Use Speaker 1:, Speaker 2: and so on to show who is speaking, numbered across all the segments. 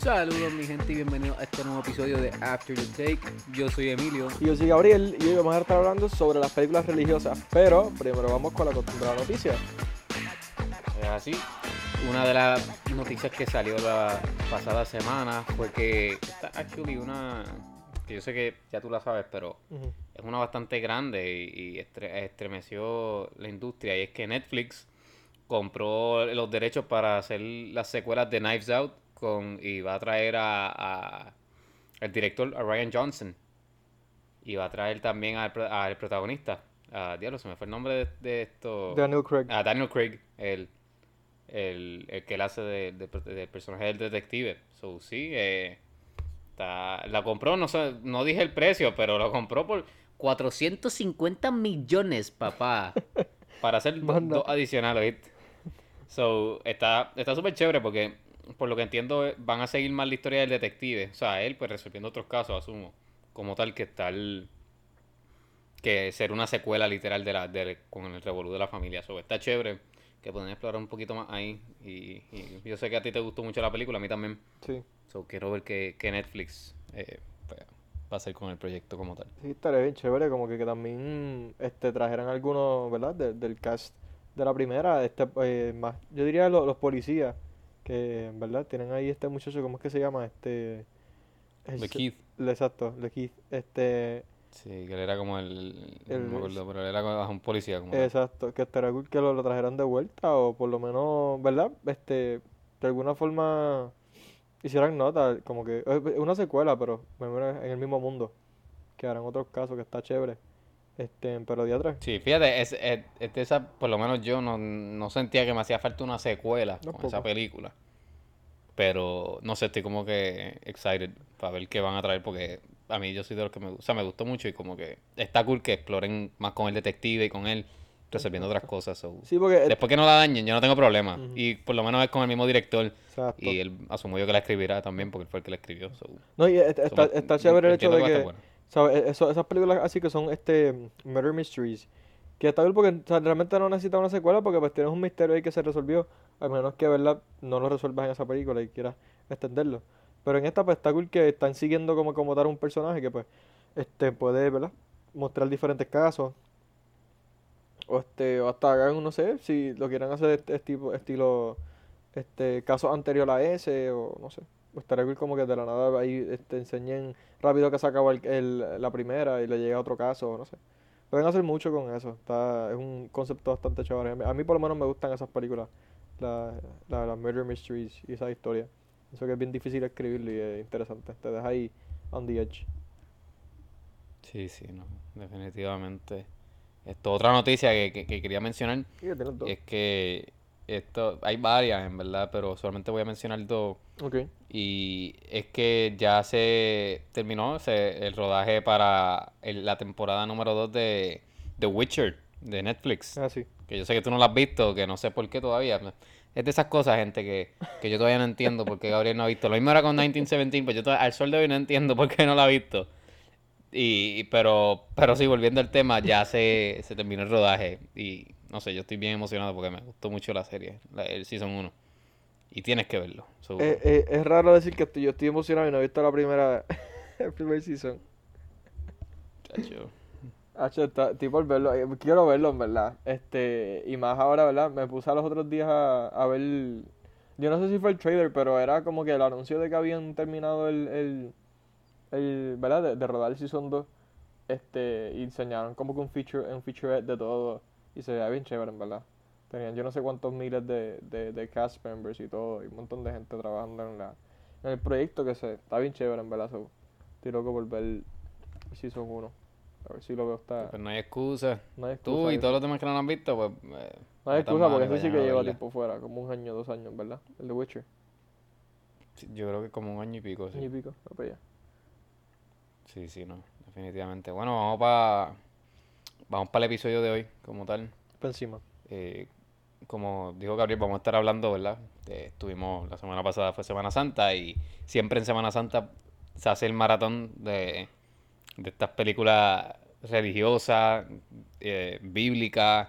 Speaker 1: Saludos mi gente y bienvenidos a este nuevo episodio de After the Take. Yo soy Emilio.
Speaker 2: Y yo soy Gabriel y hoy vamos a estar hablando sobre las películas religiosas. Pero primero vamos con la acostumbrada noticia.
Speaker 1: Es así. Una de las noticias que salió la pasada semana fue que esta actually una que yo sé que ya tú la sabes, pero
Speaker 2: Ujú.
Speaker 1: es una bastante grande y, y estre- estremeció la industria y es que Netflix compró los derechos para hacer las secuelas de Knives Out con y va a traer a, a- el director a Ryan Johnson y va a traer también al, al protagonista a diablo se me fue el nombre de, de esto
Speaker 2: Daniel Craig.
Speaker 1: a Daniel Craig el, el, el que él hace de, de- del personaje del detective so sí eh, la compró no sé no dije el precio pero lo compró por 450 millones papá para hacer dos adicionales. So, está está súper chévere porque, por lo que entiendo, eh, van a seguir más la historia del detective. O sea, él, pues, resolviendo otros casos, asumo. Como tal, que el... Que ser una secuela literal de la, de, con el revolú de la familia. Está chévere que pueden explorar un poquito más ahí. Y, y yo sé que a ti te gustó mucho la película, a mí también.
Speaker 2: Sí.
Speaker 1: So, quiero ver qué qué Netflix eh, pues, va a hacer con el proyecto como tal.
Speaker 2: Sí, estaría bien chévere como que, que también este, trajeran algunos, ¿verdad? De- del cast de la primera, este, eh, más, yo diría lo- los policías, que, ¿verdad? Tienen ahí este muchacho, ¿cómo es que se llama? Este... Es-
Speaker 1: Keith.
Speaker 2: le- Exacto, Keith. Este,
Speaker 1: Sí, que él era como el... no
Speaker 2: El-
Speaker 1: me acuerdo, pero él era como un policía. Como
Speaker 2: exacto, que estaría cool que lo, lo trajeran de vuelta o por lo menos, ¿verdad? Este, de alguna forma hicieran nota, como que es una secuela, pero en el mismo mundo, que harán otros casos que está chévere. Este, pero día 3.
Speaker 1: Sí, fíjate, es, es- es de esa, por lo menos yo no, no sentía que me hacía falta una secuela con
Speaker 2: Tampoco.
Speaker 1: esa película. Pero no sé, estoy como que excited para ver qué van a traer porque a mí yo soy de los que me, o sea, me gustó mucho y como que está cool que exploren más con el detective y con él resolviendo otras cosas. so,
Speaker 2: Sí, porque
Speaker 1: Después que no la dañen, yo no tengo problema.
Speaker 2: Ujú.
Speaker 1: Y por lo menos es con el mismo director
Speaker 2: exacto.
Speaker 1: y él asumo yo que la escribirá también porque él fue el que la escribió. so,
Speaker 2: No, y está,
Speaker 1: so,
Speaker 2: está, está chévere el hecho de que,
Speaker 1: buena.
Speaker 2: ¿Sabes? Eso- esas películas así que son este murder mysteries, que está cool porque realmente no necesita una secuela porque pues tienes un misterio ahí que se resolvió, a menos que verdad no lo resuelvas en esa película y quieras extenderlo. Pero en esta pues está cool que están siguiendo como como tal un personaje que pues este puede, ¿verdad? mostrar diferentes casos. O este, o hasta hagan, no sé, si lo quieren hacer este, tipo, estilo este caso anterior a ese, o no sé. Estaría cool como que de la nada ahí este, enseñen rápido que se acabó el, el- la primera y le llega otro caso, no sé. Pueden hacer mucho con eso. Está, es un concepto bastante chévere. A mí, por lo menos me gustan esas películas. La, la, las murder mysteries y esa historia. Eso que es bien difícil escribirlo y es interesante. Te deja ahí on the edge.
Speaker 1: Sí, sí, no, definitivamente. Esto, otra noticia que, que- que quería mencionar es que esto, hay varias en verdad, pero solamente voy a mencionar dos.
Speaker 2: Ok.
Speaker 1: Y es que ya se terminó se- el rodaje para el- la temporada número 2 de The Witcher de Netflix.
Speaker 2: Ah, sí.
Speaker 1: Que yo sé que tú no la has visto, que no sé por qué todavía. Es de esas cosas, gente, que, que yo todavía no entiendo por qué Gabriel no ha visto. Lo mismo era con 1917, pues yo todavía- al sol de hoy no entiendo por qué no la ha visto. Y, pero, pero sí, volviendo al tema, ya se, se terminó el rodaje. Y no sé, yo estoy bien emocionado porque me gustó mucho la serie, la- el Season 1. Y tienes que verlo.
Speaker 2: Eh, eh, es raro decir que estoy- yo estoy emocionado y no he visto la primera, el primer season.
Speaker 1: chacho.
Speaker 2: Hacho, está- por verlo, eh, quiero verlo en verdad. Este, y más ahora, ¿verdad? Me puse a los otros días a, a ver. Yo no sé si fue el trailer, pero era como que el anuncio de que habían terminado el, el, el ¿verdad? De, de rodar el season 2. Este, y enseñaron como que un feature, un featurette de todo. Y se veía bien chévere, en verdad. Tenían yo no sé cuántos miles de, de, de cast members y todo, y un montón de gente trabajando en la, en el proyecto que se, está bien chévere, en verdad. so, estoy loco por ver season 1. A ver si lo veo está.
Speaker 1: Pues no hay excusa.
Speaker 2: No hay
Speaker 1: Tú
Speaker 2: excusa.
Speaker 1: y
Speaker 2: eso.
Speaker 1: todos los demás que no lo han visto, pues. eh,
Speaker 2: No hay excusa porque
Speaker 1: y
Speaker 2: ese sí que lleva
Speaker 1: verla.
Speaker 2: tiempo fuera, como un año, dos años, ¿verdad? El de Witcher.
Speaker 1: Sí, Yo creo que como un año y pico,
Speaker 2: Año y
Speaker 1: sí.
Speaker 2: pico, va para allá.
Speaker 1: Sí, sí, no, definitivamente. Bueno, vamos para vamos para el episodio de hoy, como tal.
Speaker 2: Pa' encima.
Speaker 1: Eh, como dijo Gabriel, vamos a estar hablando, ¿verdad? Eh, estuvimos, la semana pasada fue Semana Santa y siempre en Semana Santa se hace el maratón de, de estas películas religiosas, eh, bíblicas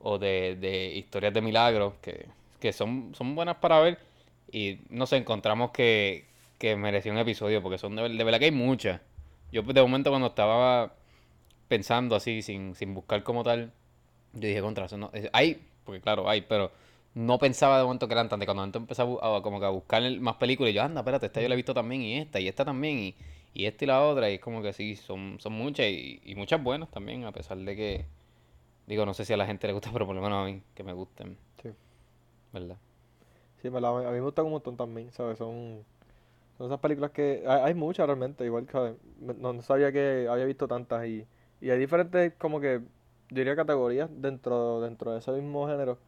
Speaker 1: o de, de historias de milagros que, que son, son buenas para ver y no sé, encontramos que, que merecía un episodio, porque son de, de verdad que hay muchas. Yo de momento cuando estaba pensando así, sin, sin buscar como tal, yo dije contra eso. No, hay, porque claro, hay, pero no pensaba de momento que eran tantas. Cuando empecé a, como que a buscar más películas, y yo, anda, espérate, esta yo la he visto también, y esta, y esta también, y, y esta y la otra, y es como que sí, son, son muchas, y, y muchas buenas también, a pesar de que, digo, no sé si a la gente le gusta, pero por lo menos a mí, que me gusten,
Speaker 2: Sí.
Speaker 1: ¿verdad?
Speaker 2: Sí, me la- a mí me gustan un montón también, ¿sabes? Son, son esas películas que... Hay, hay muchas realmente, igual que... no sabía que había visto tantas y, y hay diferentes como que, yo diría categorías dentro, dentro de ese mismo género.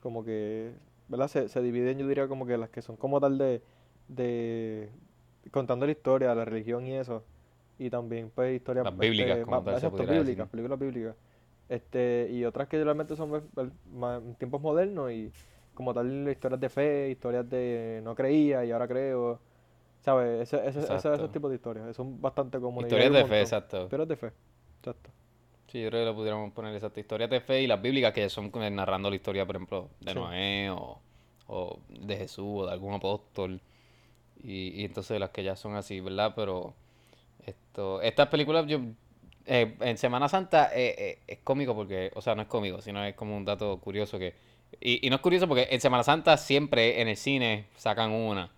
Speaker 2: Como que, ¿verdad? Se, se dividen, yo diría como que las que son como tal de, de contando la historia, la religión y eso. Y también pues historias
Speaker 1: Las bíblicas,
Speaker 2: este,
Speaker 1: como
Speaker 2: más-
Speaker 1: tal, se
Speaker 2: bíblicas, películas bíblicas. Este, y otras que realmente son pues, en tiempos modernos y como tal historias de fe, historias de no creía y ahora creo. ¿Sabes? Ese, ese, ese- esos tipos de historias. Son bastante comunes.
Speaker 1: Historias de fe, exacto.
Speaker 2: Historias de fe. Exacto.
Speaker 1: Sí, yo creo que lo pudiéramos poner exacto. Historias de fe y las bíblicas que son como narrando la historia, por ejemplo, de
Speaker 2: Sí.
Speaker 1: Noé o, o de Jesús o de algún apóstol. Y, y entonces las que ya son así, ¿verdad? Pero esto, estas películas, yo eh, en Semana Santa eh, eh, es cómico porque, o sea, no es cómico, sino es como un dato curioso que... Y, y no es curioso porque en Semana Santa siempre en el cine sacan una.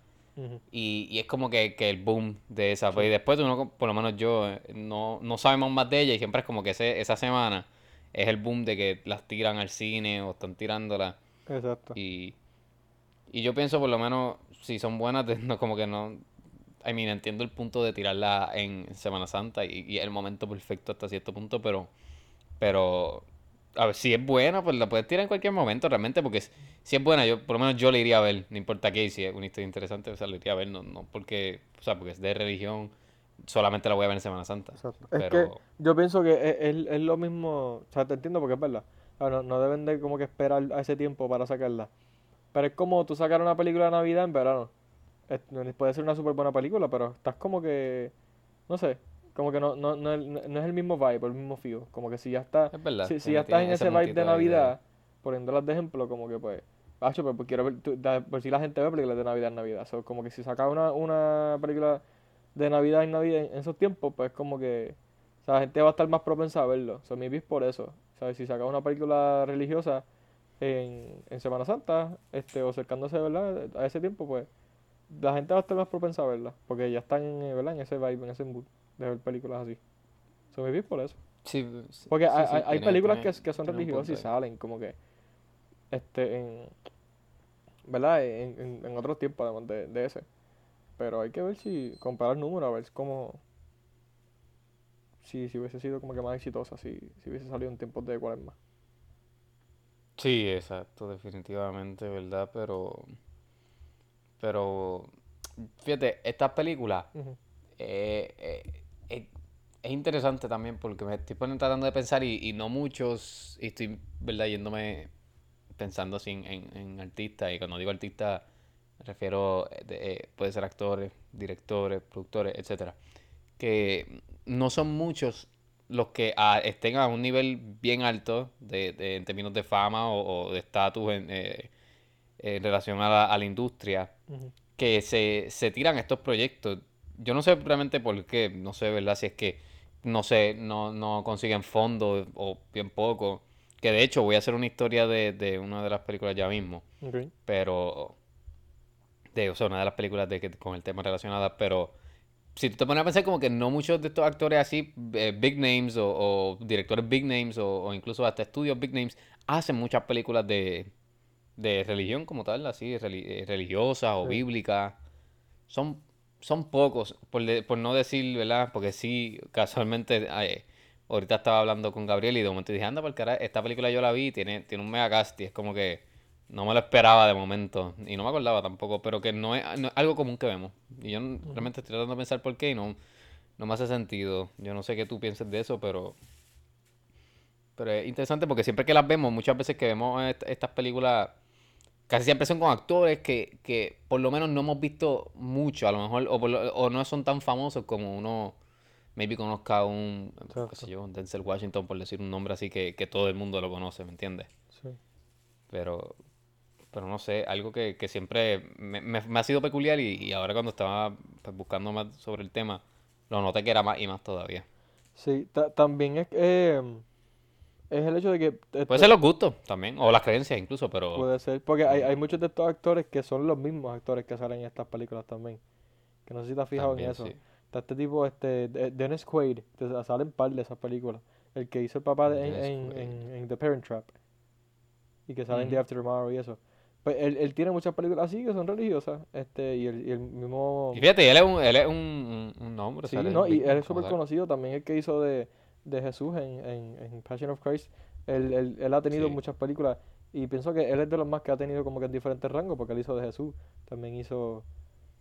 Speaker 1: Y, y es como que, que el boom de esa. Pues, y
Speaker 2: Sí.
Speaker 1: después uno, por lo menos yo, eh, no, no sabemos más de ella y siempre es como que ese, esa semana es el boom de que las tiran al cine o están tirándolas.
Speaker 2: Exacto.
Speaker 1: Y, y yo pienso por lo menos, si son buenas, no, como que no... I mean, entiendo el punto de tirarla en Semana Santa y, y el momento perfecto hasta cierto punto, pero... Pero... A ver, si es buena, pues la puedes tirar en cualquier momento realmente, porque si, es buena, yo por lo menos yo la iría a ver, no importa qué, y si es una historia interesante, o sea, la iría a ver, no, no porque, o sea, porque es de religión, solamente la voy a ver en Semana Santa.
Speaker 2: Exacto. Es que
Speaker 1: Pero,
Speaker 2: yo pienso que es, es- es lo mismo, o sea, te entiendo porque es verdad. No, no deben de como que esperar a ese tiempo para sacarla. Pero es como tú sacar una película de Navidad en verano. Es- puede ser una súper buena película, pero estás como que, no sé, como que no, no, no, no es el mismo vibe, el mismo feel. Como que si ya está,
Speaker 1: es verdad,
Speaker 2: si, si ya estás en
Speaker 1: ese
Speaker 2: vibe de Navidad, poniéndolas de ejemplo, como que pues, Pacho, pues, pues quiero ver, tú- da- por si la gente ve películas de Navidad en Navidad. So, como que si sacas una, una película de Navidad en Navidad en esos tiempos, pues como que o sea, la gente va a estar más propensa a verlo. So, maybe es por eso. ¿Sabes? Si sacas una película religiosa en, en Semana Santa, este, o acercándose, ¿verdad? A ese tiempo, pues, la gente va a estar más propensa a verla. Porque ya están, eh, ¿verdad? En ese vibe, en ese mood de ver películas así. So, maybe es por eso.
Speaker 1: Sí, sí,
Speaker 2: Porque
Speaker 1: sí,
Speaker 2: hay,
Speaker 1: sí,
Speaker 2: hay- hay
Speaker 1: tiene-
Speaker 2: películas
Speaker 1: tiene-
Speaker 2: que, que son religiosas y salen como que, este, en, ¿verdad? En, en, en otros tiempos además de, de ese. Pero hay que ver si, comparar números, a ver cómo, si, si hubiese sido como que más exitosa, si, si hubiese salido en tiempos de cuaresma.
Speaker 1: Sí, exacto, definitivamente, ¿verdad? Pero, pero, fíjate, estas películas eh, eh, es interesante también porque me estoy poniendo, tratando de pensar y, y no muchos, y estoy, ¿verdad? Yéndome pensando así en, en, en artistas, y cuando digo artistas me refiero, eh, de- eh, puede ser actores, directores, productores, etcétera, que no son muchos los que ah, estén a un nivel bien alto de, de- en términos de fama o, o de estatus en, eh, en relación a la, a la industria que se, se tiran estos proyectos. Yo no sé realmente por qué, no sé, ¿verdad? Si es que, no sé, no, no consiguen fondos o bien poco. Que de hecho voy a hacer una historia de, de una de las películas ya mismo, pero... De, o sea, una de las películas de que, con el tema relacionadas, pero si tú te pones a pensar como que no muchos de estos actores así, eh, big names o, o directores big names o, o incluso hasta estudios big names, hacen muchas películas de, de religión como tal, así, reli- eh, religiosas o
Speaker 2: Sí.
Speaker 1: bíblicas. Son, son pocos, por, de- por no decir, ¿verdad? Porque sí, casualmente, ahorita estaba hablando con Gabriel y de momento dije, anda, por cara, esta película yo la vi, tiene, tiene un mega cast y es como que no me lo esperaba de momento y no me acordaba tampoco, pero que no es, no es algo común que vemos. Y yo realmente estoy tratando de pensar por qué y no, no me hace sentido. Yo no sé qué tú pienses de eso, pero, pero es interesante porque siempre que las vemos, muchas veces que vemos est- estas películas, casi siempre son con actores que, que por lo menos no hemos visto mucho, a lo mejor, o, por lo- o no son tan famosos como uno, maybe conozca un, qué sé yo, un Denzel Washington, por decir un nombre así que, que todo el mundo lo conoce, ¿me entiendes?
Speaker 2: Sí.
Speaker 1: Pero, pero no sé, algo que, que siempre me, me- me ha sido peculiar y, y ahora cuando estaba pues, buscando más sobre el tema, lo noté que era más y más todavía.
Speaker 2: Sí, ta- también es, eh, es el hecho de que
Speaker 1: Puede ser los gustos también, o las creencias incluso, pero
Speaker 2: puede ser, porque hay, hay muchos de estos actores que son los mismos actores que salen en estas películas también. Que no sé si te has fijado en eso.
Speaker 1: sí.
Speaker 2: Está este tipo, este, De- Dennis Quaid, que sale en par de esas películas. El que hizo el papá de- en, en, en- en The Parent Trap. Y que sale en The
Speaker 1: Ujú.
Speaker 2: After Tomorrow y eso. Pues él, él tiene muchas películas así que son religiosas. Este, y el, y el mismo.
Speaker 1: Y fíjate, él es un, él es un, un, un nombre,
Speaker 2: Sí, ¿no? Y él es súper conocido también, el que hizo de, de Jesús en, en, en Passion of Christ. Él, él, él ha tenido
Speaker 1: Sí.
Speaker 2: muchas películas y pienso que él es de los más que ha tenido como que en diferentes rangos, porque él hizo de Jesús. También hizo,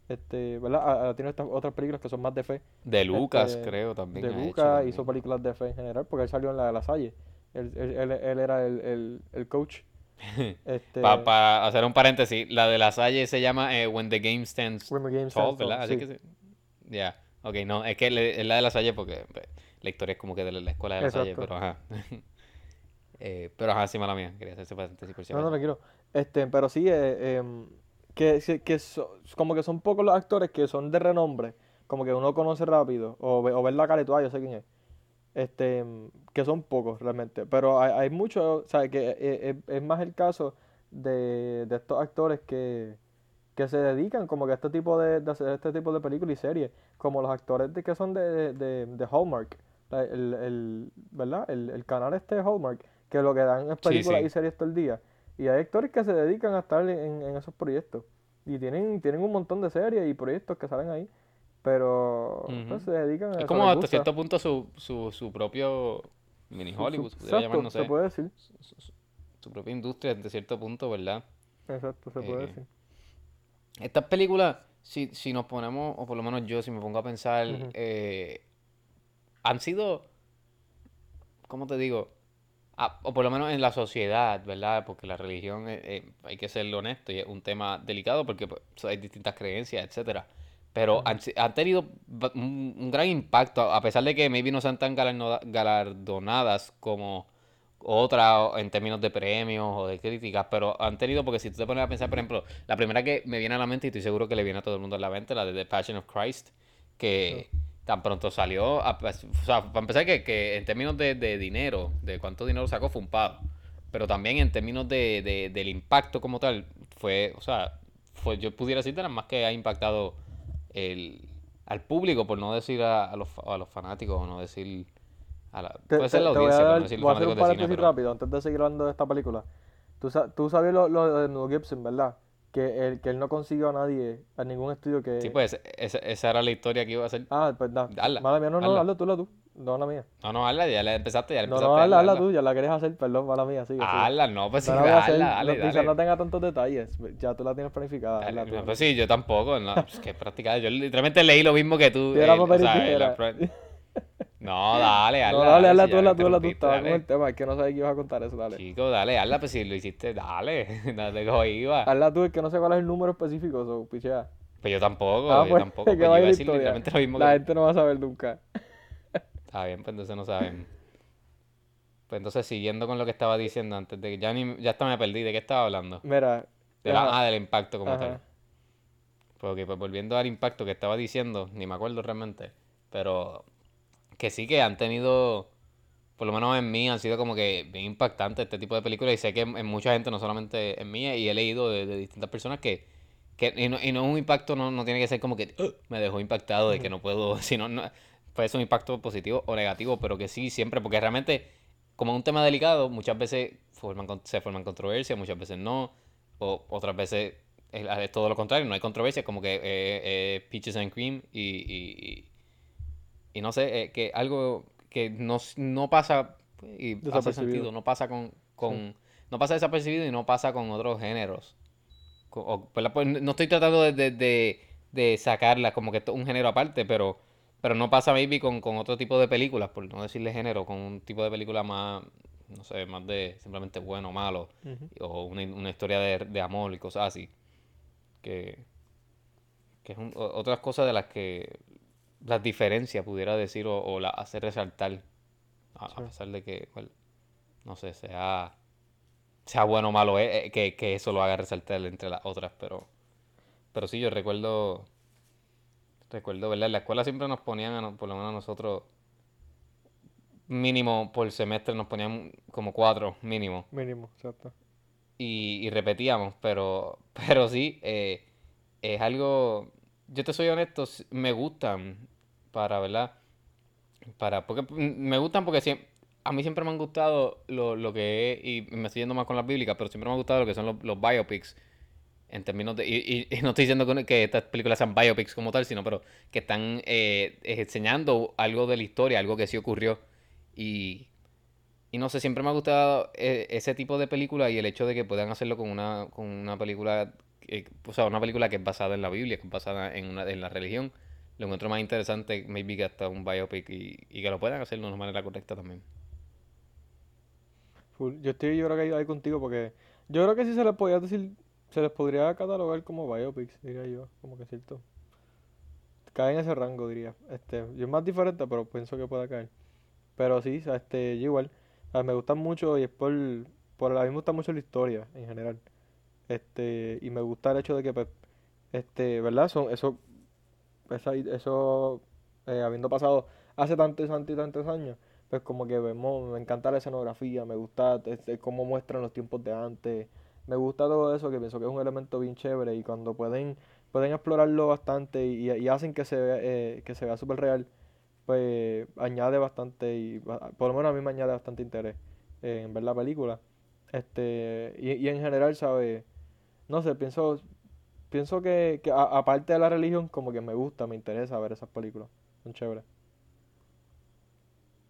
Speaker 2: este, ¿verdad? Ha, tenido estas otras películas que son más de fe.
Speaker 1: De Lucas,
Speaker 2: Este,
Speaker 1: creo, también
Speaker 2: de
Speaker 1: ha hecho
Speaker 2: Luca
Speaker 1: también.
Speaker 2: hizo películas de fe en general, porque él salió en la de La Salle. Él, él, él, era el, el, el coach. Este,
Speaker 1: Para hacer un paréntesis, la de la Salle se llama eh, When the Game Stands
Speaker 2: When the Game
Speaker 1: Tall,
Speaker 2: Stands
Speaker 1: ¿verdad? Así
Speaker 2: sí.
Speaker 1: que se... Ya, ok, no, es que es la de la Salle porque pues, la historia es como que de la, la escuela de la Salle,
Speaker 2: Exacto.
Speaker 1: pero ajá. Eh, pero ajá, sí, mala mía, quería hacer ese paréntesis por si
Speaker 2: No, no, tranquilo. Este, pero sí, eh, em, que, que, so- como que son pocos los actores que son de renombre, como que uno conoce rápido, o, ve- o ver la cara y tú, ah, yo sé quién es. Este, em, que son pocos realmente. Pero hay, hay muchos, o sea, que eh, eh, es más el caso de, de estos actores que, que se dedican como que a este tipo de, de hacer este tipo de películas y series, como los actores de, que son de, de, de Hallmark, el, el, ¿verdad? El, el canal este Hallmark, que lo que dan es películas
Speaker 1: sí.
Speaker 2: y series todo el día. Y hay actores que se dedican a estar en, en esos proyectos. Y tienen, tienen un montón de series y proyectos que salen ahí. Pero pues,
Speaker 1: Ujú.
Speaker 2: se dedican a
Speaker 1: Es
Speaker 2: eso,
Speaker 1: como hasta cierto punto su, su, su propio mini
Speaker 2: Su- su-
Speaker 1: Hollywood, se podría llamar, no
Speaker 2: se
Speaker 1: sé,
Speaker 2: puede decir.
Speaker 1: su, su- su propia industria de cierto punto, ¿verdad?
Speaker 2: Exacto, se puede
Speaker 1: Eh,
Speaker 2: decir.
Speaker 1: Estas películas, si, si nos ponemos, o por lo menos yo, si me pongo a pensar, eh, han sido, ¿cómo te digo? Ah, o por lo menos en la sociedad, ¿verdad? Porque la religión, eh, eh, hay que ser honesto, y es un tema delicado porque pues, hay distintas creencias, etcétera. Pero han, tenido un, un gran impacto, a pesar de que maybe no sean tan galardonadas galardonadas como otras en términos de premios o de críticas, pero han tenido, porque si tú te pones a pensar, por ejemplo, la primera que me viene a la mente, y estoy seguro que le viene a todo el mundo a la mente, la de The Passion of Christ, que tan pronto salió, a- o sea, para empezar que, que en términos de, de dinero, de cuánto dinero sacó, fue un pago, pero también en términos de, de- del impacto como tal, fue, o sea, fue, yo pudiera decir de las más que ha impactado el, al público, por no decir a, a los, a los fanáticos, o no decir a la,
Speaker 2: Te,
Speaker 1: puede ser la
Speaker 2: te voy a
Speaker 1: audiencia,
Speaker 2: dar,
Speaker 1: no decir
Speaker 2: voy a hacer un paréntesis
Speaker 1: pero...
Speaker 2: rápido antes de seguir hablando de esta película. Tú, tú sabes lo, lo de Mel Gibson, ¿verdad? Que él, que él no consiguió a nadie, a ningún estudio que...
Speaker 1: Sí, pues esa, esa era la historia que iba a hacer.
Speaker 2: Ah, pues nada.
Speaker 1: Hazla,
Speaker 2: Mala mía, no, no,
Speaker 1: hazla.
Speaker 2: hazla tú, hazla tú. No, la mía.
Speaker 1: No, no, hazla, ya la empezaste, ya la
Speaker 2: No,
Speaker 1: empezaste.
Speaker 2: no, hazla, hazla
Speaker 1: hazla.
Speaker 2: tú, ya la querés hacer, perdón, mala mía, sigue.
Speaker 1: Hazla, no, pues sí,
Speaker 2: No la voy a hacer,
Speaker 1: hazla,
Speaker 2: no-
Speaker 1: dale, dale.
Speaker 2: no tenga tantos detalles, ya tú la tienes planificada,
Speaker 1: Dale,
Speaker 2: hazla tú.
Speaker 1: no, pues sí, yo tampoco, no, pues que practicada. Yo literalmente leí lo mismo que tú.
Speaker 2: Piedra,
Speaker 1: eh, o sea, la No, dale, hazla.
Speaker 2: No, dale, hazla tú, hazla tú, hazla tú, estaba con el tema, es que no sabía que ibas a contar eso, dale.
Speaker 1: Chico, dale, hazla, pues si lo hiciste, dale. No te cojo iba.
Speaker 2: Hazla tú, es que no sé cuál es el número específico, so, pichea.
Speaker 1: Pues yo tampoco,
Speaker 2: Ah,
Speaker 1: yo
Speaker 2: pues,
Speaker 1: tampoco.
Speaker 2: que
Speaker 1: Pues yo iba a
Speaker 2: la
Speaker 1: decir
Speaker 2: historia.
Speaker 1: literalmente lo mismo
Speaker 2: La
Speaker 1: que
Speaker 2: gente no va a saber nunca.
Speaker 1: Está bien, pues entonces no saben. Pues entonces, siguiendo con lo que estaba diciendo antes de que ya ni, ya hasta me perdí, ¿de qué estaba hablando?
Speaker 2: Mira,
Speaker 1: De la,
Speaker 2: ajá,
Speaker 1: ah, del impacto como tal.
Speaker 2: ajá.
Speaker 1: Pues, ok, pues volviendo al impacto que estaba diciendo, ni me acuerdo realmente, pero que sí que han tenido, por lo menos en mí, han sido como que bien impactantes este tipo de películas. Y sé que en, mucha gente, no solamente en mí, y he leído de, distintas personas que, que y, no, y no un impacto, no, no tiene que ser como que me dejó impactado de que no puedo, sino no, puede ser un impacto positivo o negativo, pero que sí, siempre, porque realmente, como es un tema delicado, muchas veces forman, se forman controversias, muchas veces no, o otras veces es, todo lo contrario, no hay controversia, como que eh, eh, peaches and cream y, y, no sé, eh, que algo que no, no pasa pues, y hace sentido, no pasa con, con no pasa desapercibido y no pasa con otros géneros. Pues, no estoy tratando de, de, de, de sacarla como que esto es un género aparte, pero, pero no pasa maybe con, con otro tipo de películas, por no decirle género, con un tipo de película más, no sé, más de simplemente bueno o malo, o una, una historia de, de amor y cosas así. Que, que es un- otras cosas de las que las diferencias pudiera decir o, o las hace resaltar, a, pesar de que, well, no sé, sea, sea bueno o malo, eh, eh, que, que eso lo haga resaltar entre las otras, pero, pero sí, yo recuerdo, recuerdo, ¿verdad? En la escuela siempre nos ponían, a por lo menos a nosotros, mínimo por semestre nos ponían como cuatro, mínimo.
Speaker 2: Mínimo, exacto.
Speaker 1: Y, y repetíamos, pero, pero sí, eh, es algo, yo te soy honesto, me gustan para, ¿verdad? Para, porque mm, me gustan porque siem- a mí siempre me han gustado lo, lo que es, y me estoy yendo más con las bíblicas, pero siempre me han gustado lo que son los, biopics, en términos de, y, y- no estoy diciendo que, que estas películas sean biopics como tal, sino pero que están eh, enseñando algo de la historia, algo que sí ocurrió. Y, y no sé, siempre me ha gustado eh, ese tipo de película y el hecho de que puedan hacerlo con una, con una película, que- o sea, una película que es basada en la Biblia, que es basada en, una, en la religión. Lo encuentro más interesante, maybe que hasta un biopic y, que lo puedan hacer de una manera correcta también.
Speaker 2: Yo estoy, yo creo que ahí, contigo porque yo creo que sí se les podía decir, se les podría catalogar como biopics, diría yo, como que cierto. Cae en ese rango, diría. Este, yo es más diferente, pero pienso que pueda caer. Pero sí, este, yo igual. Me gustan mucho y es por, por a mí me gusta mucho la historia en general. Este, y me gusta el hecho de que, pues, este, ¿verdad? Son, eso, esa- eso, eh, habiendo pasado hace tantos, tantos, tantos años, pues como que vemos, me encanta la escenografía, me gusta este, cómo muestran los tiempos de antes, me gusta todo eso, que pienso que es un elemento bien chévere y cuando pueden, pueden explorarlo bastante y, hacen que se vea, eh, que se vea súper real, pues añade bastante y ba- por lo menos a mí me añade bastante interés en ver la película. Este, y, y en general, ¿sabes? No sé, pienso, pienso que, que a- aparte de la religión, como que me gusta, me interesa ver esas películas. Son chéveres.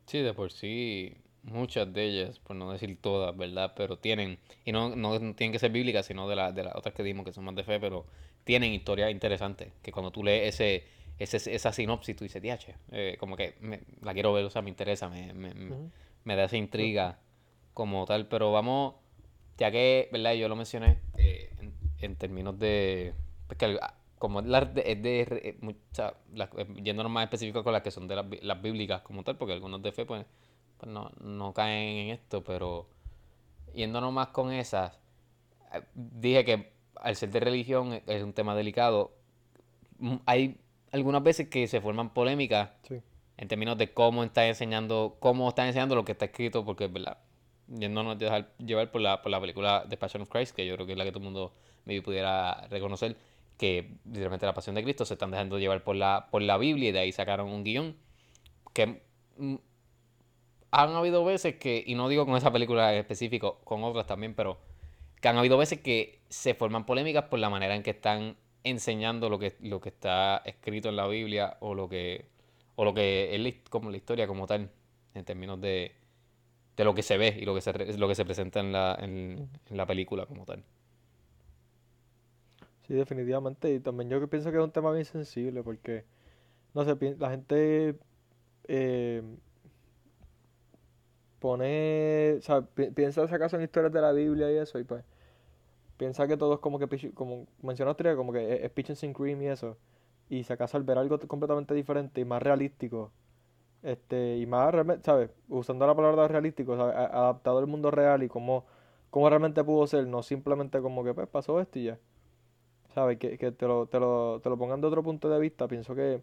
Speaker 1: Sí, de por sí, muchas de ellas, por no decir todas, ¿verdad? Pero tienen, y no, no tienen que ser bíblicas, sino de, la- de las otras que dimos que son más de fe, pero tienen historias interesantes, que cuando tú lees ese, ese, esa sinopsis, tú dices, diache, eh, como que me- la quiero ver, o sea, me interesa, me, me, me-
Speaker 2: Ujú.
Speaker 1: me da esa intriga como tal, pero vamos, ya que, ¿verdad? Yo lo mencioné en, términos de, pues que ah, como es, la- de, es de re- eh, mucha- las- eh, yéndonos más específicos con las que son de las, las bíblicas como tal, porque algunos de fe pues, pues no, no caen en esto, pero yéndonos más con esas, eh, dije que al ser de religión es un tema delicado, mm, hay algunas veces que se forman polémicas
Speaker 2: Sí.
Speaker 1: en términos de cómo está enseñando, cómo está enseñando lo que está escrito, porque es verdad, yéndonos dejar llevar por la, por la película The Passion of Christ, que yo creo que es la que todo el mundo maybe pudiera reconocer, que literalmente la pasión de Cristo se están dejando llevar por la, por la Biblia y de ahí sacaron un guion que mm, han habido veces que, y no digo con esa película en específico, con otras también, pero que han habido veces que se forman polémicas por la manera en que están enseñando lo que, lo que está escrito en la Biblia o lo que, o lo que es como la historia como tal, en términos de, de lo que se ve y lo que se, lo que se presenta en la, en, en la película como tal.
Speaker 2: Sí, definitivamente. Y también yo pienso que es un tema bien sensible porque, no sé, la gente eh, pone, o sea, pi- piensa si acaso en historias de la Biblia y eso, y pues piensa que todo es como que, pitch- como mencionaste, como que es, es Pitches and Cream y eso. Y si acaso al ver algo completamente diferente y más realístico, este, y más, ¿sabes? Usando la palabra realístico, Adaptado al mundo real y cómo, cómo realmente pudo ser, no simplemente como que, pues, pasó esto y ya. ¿Sabes? Que, que te lo, te lo, te lo pongan de otro punto de vista, pienso que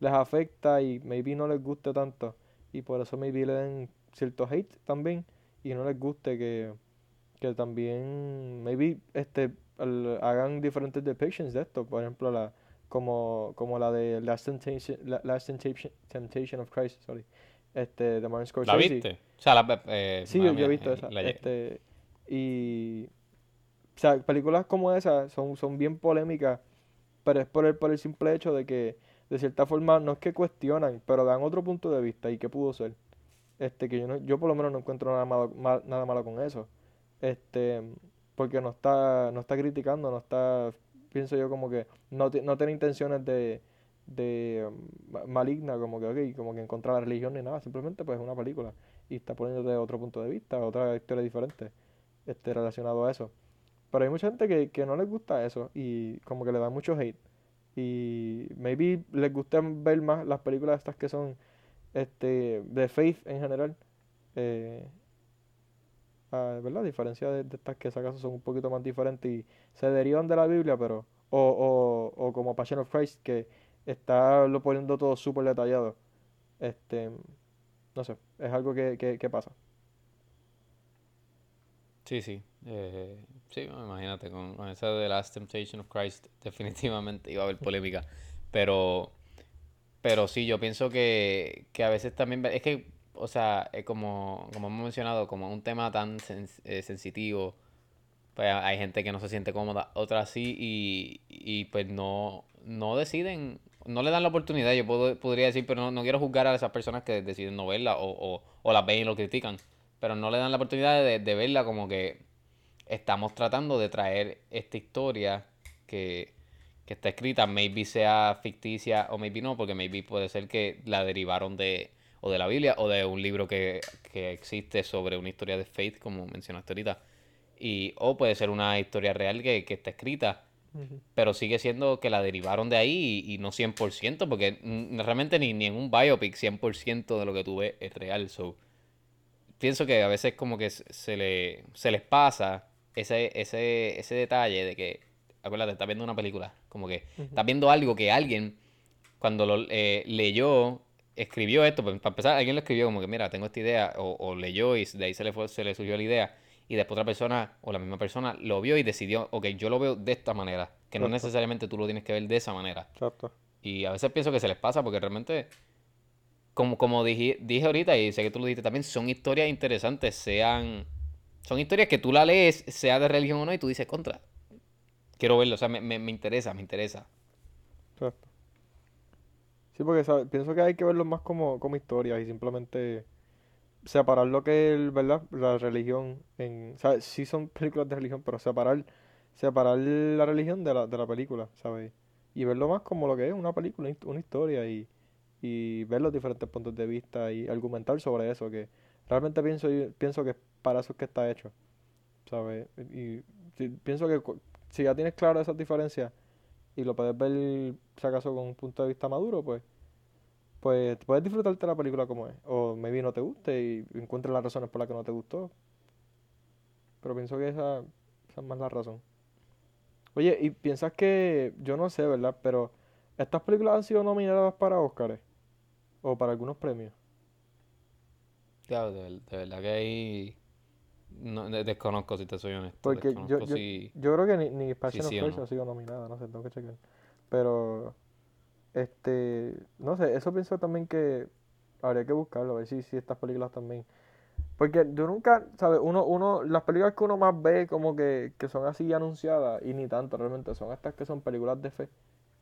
Speaker 2: les afecta y maybe no les guste tanto. Y por eso maybe le den cierto hate también. Y no les guste que, que también maybe este hagan diferentes depictions de esto. Por ejemplo, la, como, como la de Last Temptation, La- Last Temptation, Temptation of Christ, sorry. Este, de Martin
Speaker 1: ¿La
Speaker 2: Scorsese.
Speaker 1: viste? O sea, la, eh,
Speaker 2: Sí, yo, he visto
Speaker 1: eh,
Speaker 2: esa.
Speaker 1: la
Speaker 2: Este, y, o sea, películas como esa son, son bien polémicas, pero es por el, por el simple hecho de que, de cierta forma, no es que cuestionan, pero dan otro punto de vista y qué pudo ser. Este, que yo, no, yo por lo menos no encuentro nada malo, mal- nada malo con eso. Este, porque no está, no está criticando, no está, pienso yo como que no, no tiene intenciones de, de ma- maligna, como que, ok, como que en contra la religión ni nada, simplemente pues es una película y está poniéndote otro punto de vista, otra historia diferente, este, relacionado a eso. Pero hay mucha gente que, que no les gusta eso y como que le da mucho hate. Y maybe les gusta ver más las películas estas que son este, de faith en general. eh, ah, ¿verdad? A diferencia de, estas que acaso son un poquito más diferentes y se derivan de la Biblia, pero... O, o, o como Passion of Christ, que está lo poniendo todo súper detallado. Este, no sé, es algo que, que, que pasa.
Speaker 1: Sí, sí. Eh, sí, imagínate, con, con esa de Last Temptation of Christ, definitivamente iba a haber polémica. Pero, pero sí, yo pienso que, que a veces también, es que, o sea, es como, como hemos mencionado, como un tema tan sens- eh, sensitivo, pues hay gente que no se siente cómoda, otras sí, y, y pues no, no deciden, no le dan la oportunidad, yo puedo, podría decir, pero no, no quiero juzgar a esas personas que deciden no verla o, o, o las ven y lo critican, pero no le dan la oportunidad de, de verla como que estamos tratando de traer esta historia que, que está escrita, maybe sea ficticia o maybe no, porque maybe puede ser que la derivaron de o de la Biblia o de un libro que, que existe sobre una historia de faith, como mencionaste ahorita. Y, o puede ser una historia real que, que está escrita, pero sigue siendo que la derivaron de ahí y, y no 100%, porque realmente ni, ni en un biopic 100% de lo que tú ves es real. So, pienso que a veces como que se se le, se les pasa ese, ese, ese detalle de que, acuérdate, estás viendo una película, como que estás viendo algo que alguien, cuando lo eh, leyó, escribió esto, pues, para empezar, alguien lo escribió como que, mira, tengo esta idea, o, o leyó y de ahí se le, fue, se le surgió la idea, y después otra persona, o la misma persona, lo vio y decidió, ok, yo lo veo de esta manera, que no necesariamente tú lo tienes que ver de esa manera.
Speaker 2: exacto.
Speaker 1: Y a veces pienso que se les pasa porque realmente como, como dije, dije ahorita, y sé que tú lo dijiste también, son historias interesantes, sean... Son historias que tú la lees, sea de religión o no, y tú dices, contra, quiero verlo, o sea, me, me, me interesa, me interesa.
Speaker 2: exacto. Sí, porque ¿sabes? pienso que hay que verlo más como, como historias y simplemente separar lo que es, ¿verdad? La religión en, ¿sabes? Sí son películas de religión, pero separar, separar la religión de la, de la película, ¿sabes? Y verlo más como lo que es una película, una hist- una historia y, y ver los diferentes puntos de vista y argumentar sobre eso, que realmente pienso, pienso que es para eso es que está hecho, ¿sabes? Y, sí, pienso que si ya tienes claro esas diferencias y lo puedes ver, si acaso, con un punto de vista maduro, pues pues puedes disfrutarte la película como es. O maybe no te guste y encuentres las razones por las que no te gustó. Pero pienso que esa, esa es más la razón. Oye, y piensas que, yo no sé, ¿verdad? Pero estas películas han sido nominadas para Oscars o para algunos premios.
Speaker 1: Claro, de, ver- de verdad que ahí no, de- desconozco, si te soy honesto,
Speaker 2: Porque yo,
Speaker 1: si,
Speaker 2: yo creo que ni, ni
Speaker 1: si
Speaker 2: Passion of
Speaker 1: sí o
Speaker 2: Christ
Speaker 1: no.
Speaker 2: ha sido nominada, no sé, tengo que checar. Pero, este, no sé, eso pienso también que habría que buscarlo, a ver si, si estas películas también Porque yo nunca, ¿sabes? Uno, uno, las películas que uno más ve como que, que son así anunciadas, y ni tanto realmente, son estas que son películas de fe.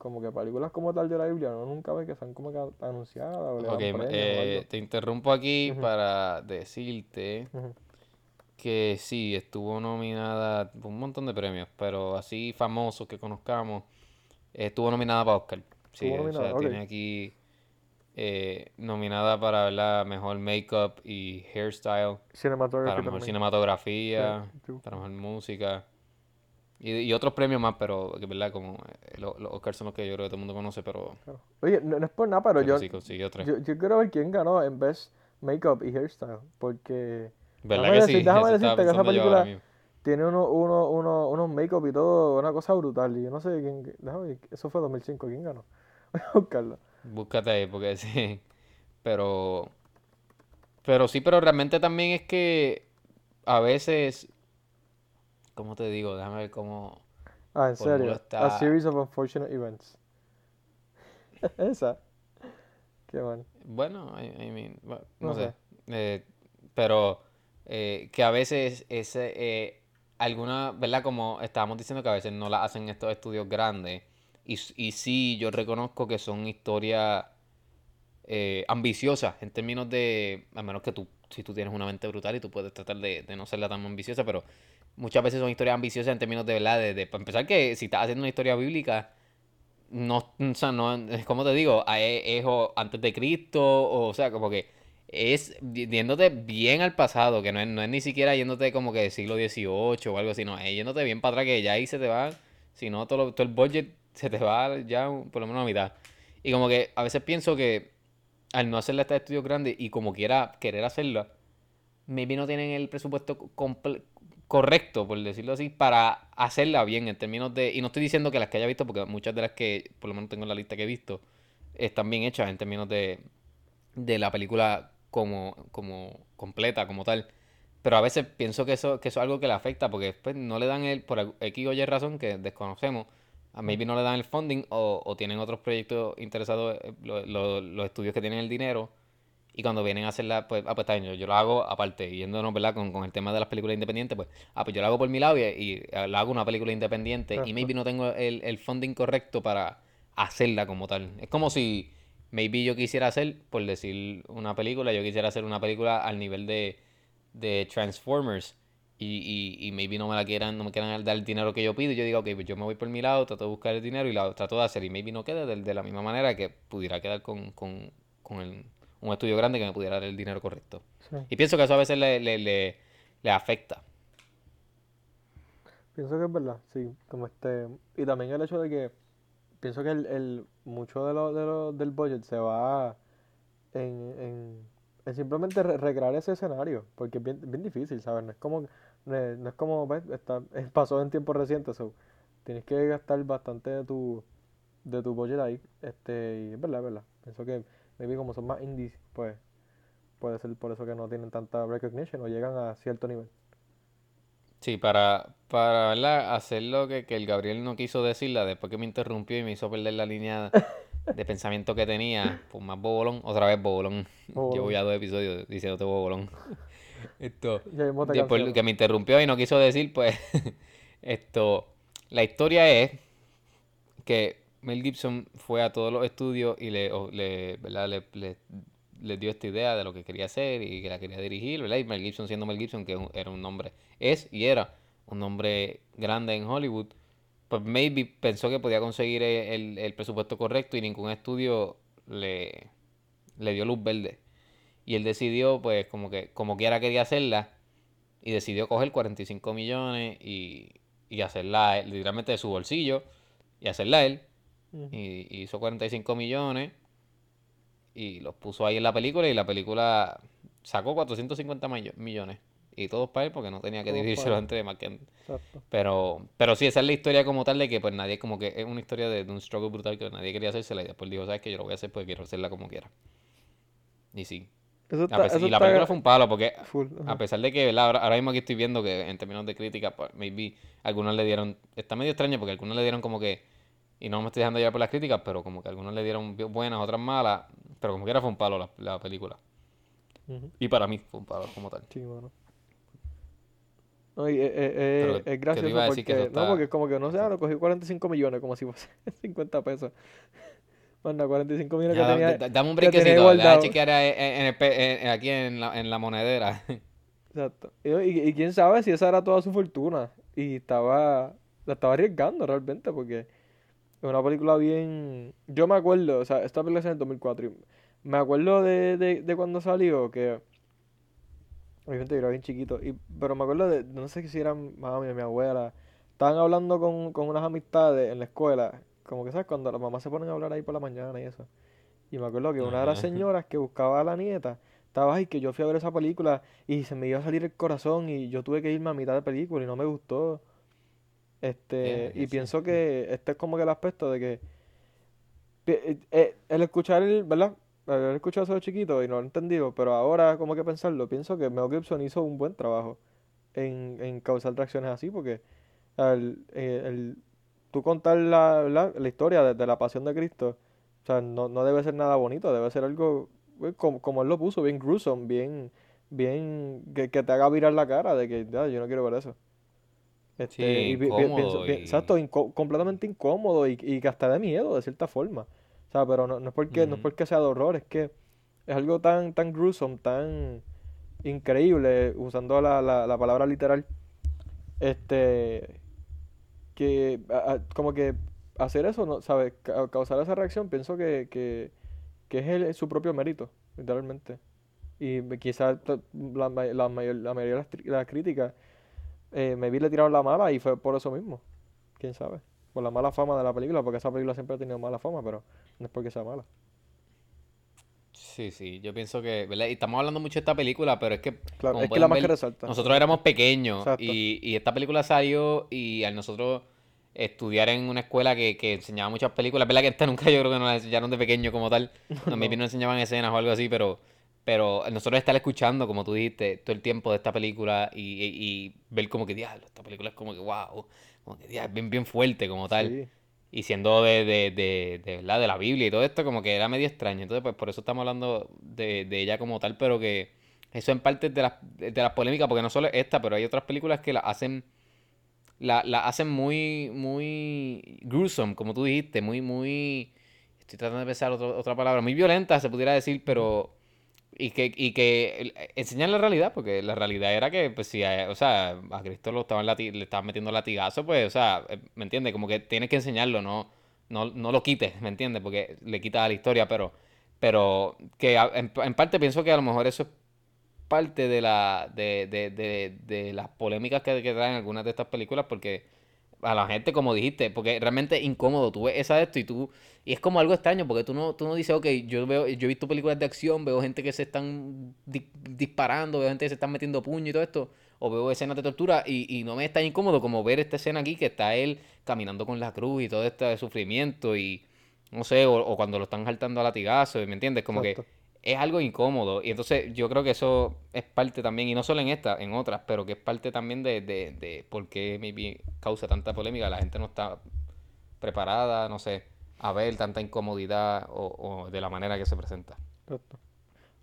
Speaker 2: Como que películas como tal de la Biblia, uno nunca ve que son como que anunciadas o le
Speaker 1: Ok,
Speaker 2: dan
Speaker 1: ma-
Speaker 2: premios o
Speaker 1: eh, te interrumpo aquí para decirte que sí, estuvo nominada un montón de premios, pero así famosos que conozcamos, estuvo nominada para Oscar. Sí, o sea, tiene aquí eh, nominada para la mejor makeup y hairstyle, para mejor cinematografía, para mejor música y, y otros premios más, pero que verdad, como eh, lo- los Oscars son los que yo creo que todo el mundo conoce, pero,
Speaker 2: Claro. Oye, no, no es por nada, pero
Speaker 1: pero
Speaker 2: yo,
Speaker 1: sí consiguió tres.
Speaker 2: yo, yo quiero ver quién ganó en Best Makeup y Hairstyle. Porque
Speaker 1: ¿Verdad
Speaker 2: déjame
Speaker 1: que
Speaker 2: decir,
Speaker 1: sí?
Speaker 2: déjame
Speaker 1: Eso
Speaker 2: decirte que esa película tiene uno, uno, uno, unos make-up y todo, una cosa brutal. Y yo no sé quién, déjame ver, eso fue 2005, ¿quién ganó? Voy a buscarlo.
Speaker 1: Búscate ahí, porque sí. Pero, pero sí, pero realmente también es que a veces, ¿cómo te digo? Déjame ver cómo
Speaker 2: Ah, en serio. A series of unfortunate events. Esa. Qué mal.
Speaker 1: Bueno, I, I mean, bueno, no sé. Eh, pero eh, que a veces ese, eh, alguna, ¿verdad? Como estábamos diciendo que a veces no la hacen estos estudios grandes. Y, y sí, yo reconozco que son historias eh, ambiciosas en términos de, a menos que tú, si tú tienes una mente brutal y tú puedes tratar de, de no serla tan ambiciosa, pero muchas veces son historias ambiciosas en términos de, ¿verdad? De, de- para empezar que si estás haciendo una historia bíblica, no, o sea, no, es como te digo, a- es, antes de Cristo, o, sea, como que es yéndote bien al pasado, que no es, no es ni siquiera yéndote como que del siglo XVIII o algo así, no, es yéndote bien para atrás, que ya ahí se te va, si no, todo, todo el budget se te va ya por lo menos a mitad. Y como que a veces pienso que al no hacerle estos estudios grandes y como quiera querer hacerla, maybe no tienen el presupuesto comple- correcto, por decirlo así, para hacerla bien en términos de... Y no estoy diciendo que las que haya visto, porque muchas de las que por lo menos tengo en la lista que he visto, están bien hechas en términos de, de la película como, como completa, como tal. Pero a veces pienso que eso, que eso es algo que le afecta, porque después no le dan el, por X o Y razón que desconocemos, a maybe no le dan el funding o, o tienen otros proyectos interesados, eh, lo- lo- los estudios que tienen el dinero, y cuando vienen a hacerla, pues, ah, pues está bien, yo, yo lo hago aparte, yéndonos, ¿verdad? Con, con el tema de las películas independientes, pues, ah, pues yo lo hago por mi lado y, y, lo hago una película independiente, y maybe no tengo el, el funding correcto para hacerla como tal. Es como si maybe yo quisiera hacer, por decir una película, yo quisiera hacer una película al nivel de, de Transformers y, y, y maybe no me la quieran, no me quieran dar el dinero que yo pido, y yo digo, ok, pues yo me voy por mi lado, trato de buscar el dinero y la trato de hacer, y maybe no quede de, de la misma manera que pudiera quedar con, con, con el- un estudio grande que me pudiera dar el dinero correcto.
Speaker 2: Sí.
Speaker 1: Y pienso que eso a veces le, le, le, le afecta.
Speaker 2: Pienso que es verdad, sí, como este, y también el hecho de que pienso que el, el mucho de lo, de lo- del budget se va en, en, en simplemente re- recrear ese escenario, porque es bien, bien difícil, ¿sabes? No es como, no es, como, ¿ves? Está, eh, pasó en tiempos recientes, so, tienes que gastar bastante de tu, de tu budget ahí, este, y es verdad, es verdad, pienso que maybe como son más indies, pues puede ser por eso que no tienen tanta recognition o llegan a cierto nivel.
Speaker 1: Sí, para, para ¿verdad? hacer lo que, que el Gabriel no quiso decirla después que me interrumpió y me hizo perder la línea de pensamiento que tenía, pues más bobolón, otra vez bobolón. Llevo
Speaker 2: Bobolón.
Speaker 1: ya dos episodios diciéndote bobolón. Esto, después que me interrumpió y no quiso decir, pues, esto, la historia es que Mel Gibson fue a todos los estudios y le, le, ¿verdad? Le, le- dio esta idea de lo que quería hacer y que la quería dirigir, ¿verdad? Y Mel Gibson siendo Mel Gibson, que era un nombre, es y era un nombre grande en Hollywood, pues maybe pensó que podía conseguir el, el presupuesto correcto y ningún estudio le, le dio luz verde. Y él decidió, pues, como que, como quiera quería hacerla, y decidió coger 45 millones y, y hacerla literalmente de su bolsillo, y hacerla él. Y, y hizo 45 millones y los puso ahí en la película y la película sacó 450 millo- millones. Y todos para él porque no tenía que dividírselo entre más que... Pero, pero sí, esa es la historia como tal de que pues nadie como que es una historia de, de un struggle brutal que nadie quería hacérsela y después dijo, ¿sabes qué? Yo lo voy a hacer porque quiero hacerla como quiera. Y sí.
Speaker 2: Eso
Speaker 1: A
Speaker 2: está,
Speaker 1: pesar-
Speaker 2: eso
Speaker 1: y la
Speaker 2: está
Speaker 1: película fue un palo porque
Speaker 2: full.
Speaker 1: a pesar de que ¿verdad? Ahora, ahora mismo aquí estoy viendo que en términos de crítica, pues, maybe algunos le dieron, está medio extraño porque algunos le dieron como que, y no me estoy dejando llevar por las críticas, pero como que algunos le dieron buenas, otras malas, pero como quiera fue un palo la, la película. Y para mí fue un palo como tal.
Speaker 2: Sí, mano. No, y, eh, eh, eh,
Speaker 1: que-
Speaker 2: es
Speaker 1: que
Speaker 2: gracioso
Speaker 1: que
Speaker 2: porque,
Speaker 1: eso
Speaker 2: no,
Speaker 1: está-
Speaker 2: porque como que no sé, lo cogí 45 millones, como si fuese 50 pesos. Manda, 45 millones que
Speaker 1: Ya, da-
Speaker 2: tenía,
Speaker 1: da- dame un
Speaker 2: que
Speaker 1: brinquecito,
Speaker 2: guardado.
Speaker 1: chequear eh, en, en el pe- en- aquí en la, en la monedera.
Speaker 2: Exacto. Y, y- y quién sabe si esa era toda su fortuna. Y estaba, la estaba arriesgando realmente porque es una película bien... Yo me acuerdo, o sea, esta película es en el 2004 y me acuerdo de, de, de cuando salió que... Obviamente yo era bien chiquito, y, pero me acuerdo de, no sé si eran mami o mi abuela, estaban hablando con, con unas amistades en la escuela, como que sabes, cuando las mamás se ponen a hablar ahí por la mañana y eso. Y me acuerdo que una de las señoras que buscaba a la nieta, estaba ahí que yo fui a ver esa película y se me iba a salir el corazón y yo tuve que irme a mitad de película y no me gustó. Este, y
Speaker 1: sí.
Speaker 2: pienso que este es como que el aspecto de que eh, eh, el escuchar el, ¿verdad? El haber escuchado eso de chiquito y no lo he entendido, pero ahora como que pensarlo, pienso que Mel Gibson hizo un buen trabajo en, en causar reacciones así, porque el, eh, el- tú contar la, la, la historia de, de la pasión de Cristo, o sea, no, no debe ser nada bonito, debe ser algo como, como él lo puso, bien gruesome, bien, bien, que, que te haga virar la cara de que "Ya, yo no quiero ver eso. Este,
Speaker 1: Sí,
Speaker 2: y pienso-
Speaker 1: y-
Speaker 2: exacto, inco- completamente incómodo y, y que hasta de miedo de cierta forma. O sea, pero no, no es porque, no es porque sea de horror, es que es algo tan, tan gruesome, tan increíble, usando la, la, la palabra literal, este, que a- a- como que hacer eso, no, ¿sabes? Ca- Causar esa reacción, pienso que, que, que es el- su propio mérito, literalmente. Y quizás la, ma- la, mayor- la mayoría de las críticas, eh, maybe le tiraron la mala y fue por eso mismo. Quién sabe. Por la mala fama de la película, porque esa película siempre ha tenido mala fama, pero no es porque sea mala.
Speaker 1: Sí, sí, yo pienso que, ¿verdad? Y estamos hablando mucho de esta película, pero es que,
Speaker 2: Claro, es que la más que resalta.
Speaker 1: nosotros éramos pequeños y, y esta película salió y al nosotros estudiar en una escuela que, que enseñaba muchas películas, ¿verdad? Que esta nunca yo creo que nos la enseñaron de pequeño como tal, no, maybe
Speaker 2: No.
Speaker 1: enseñaban escenas o algo así, pero, pero nosotros estar escuchando, como tú dijiste, todo el tiempo de esta película y, y- y ver como que, diablo, esta película es como que, wow, como que, diablo, bien, bien fuerte como tal.
Speaker 2: Sí.
Speaker 1: Y siendo de, de, de, de, ¿verdad? de la Biblia y todo esto, como que era medio extraño. Entonces, pues por eso estamos hablando de, de ella como tal, pero que eso en parte de las, de las polémicas, porque no solo es esta, pero hay otras películas que la hacen, la, la hacen muy, muy gruesome, como tú dijiste, muy, muy, estoy tratando de pensar otro- otra palabra, muy violenta, se pudiera decir, pero, y que, y que el- enseñan la realidad, porque la realidad era que, pues si, a- o sea, a Cristo lo estaban lati- le estaban metiendo latigazo, pues, o sea, eh, ¿me entiendes? Como que tienes que enseñarlo, no, no, no lo quites, ¿me entiendes? Porque le quitas a la historia, pero, pero que en, en parte pienso que a lo mejor eso es parte de la, de, de, de, de las polémicas que, que traen algunas de estas películas, porque a la gente, como dijiste, porque realmente es incómodo, tú ves esa de esto y tú, y es como algo extraño, porque tú no, tú no dices, ok, yo veo, yo he visto películas de acción, veo gente que se están di- disparando, veo gente que se están metiendo puño y todo esto, o veo escenas de tortura, y, y no me es tan incómodo como ver esta escena aquí, que está él caminando con la cruz y todo este sufrimiento, y no sé, o, o cuando lo están saltando a latigazos, ¿me entiendes? Como que. Es algo incómodo. Y entonces yo creo que eso es parte también, y no solo en esta, en otras, pero que es parte también de, de, de por qué maybe causa tanta polémica. La gente no está preparada, no sé, a ver tanta incomodidad o, o de la manera que se presenta.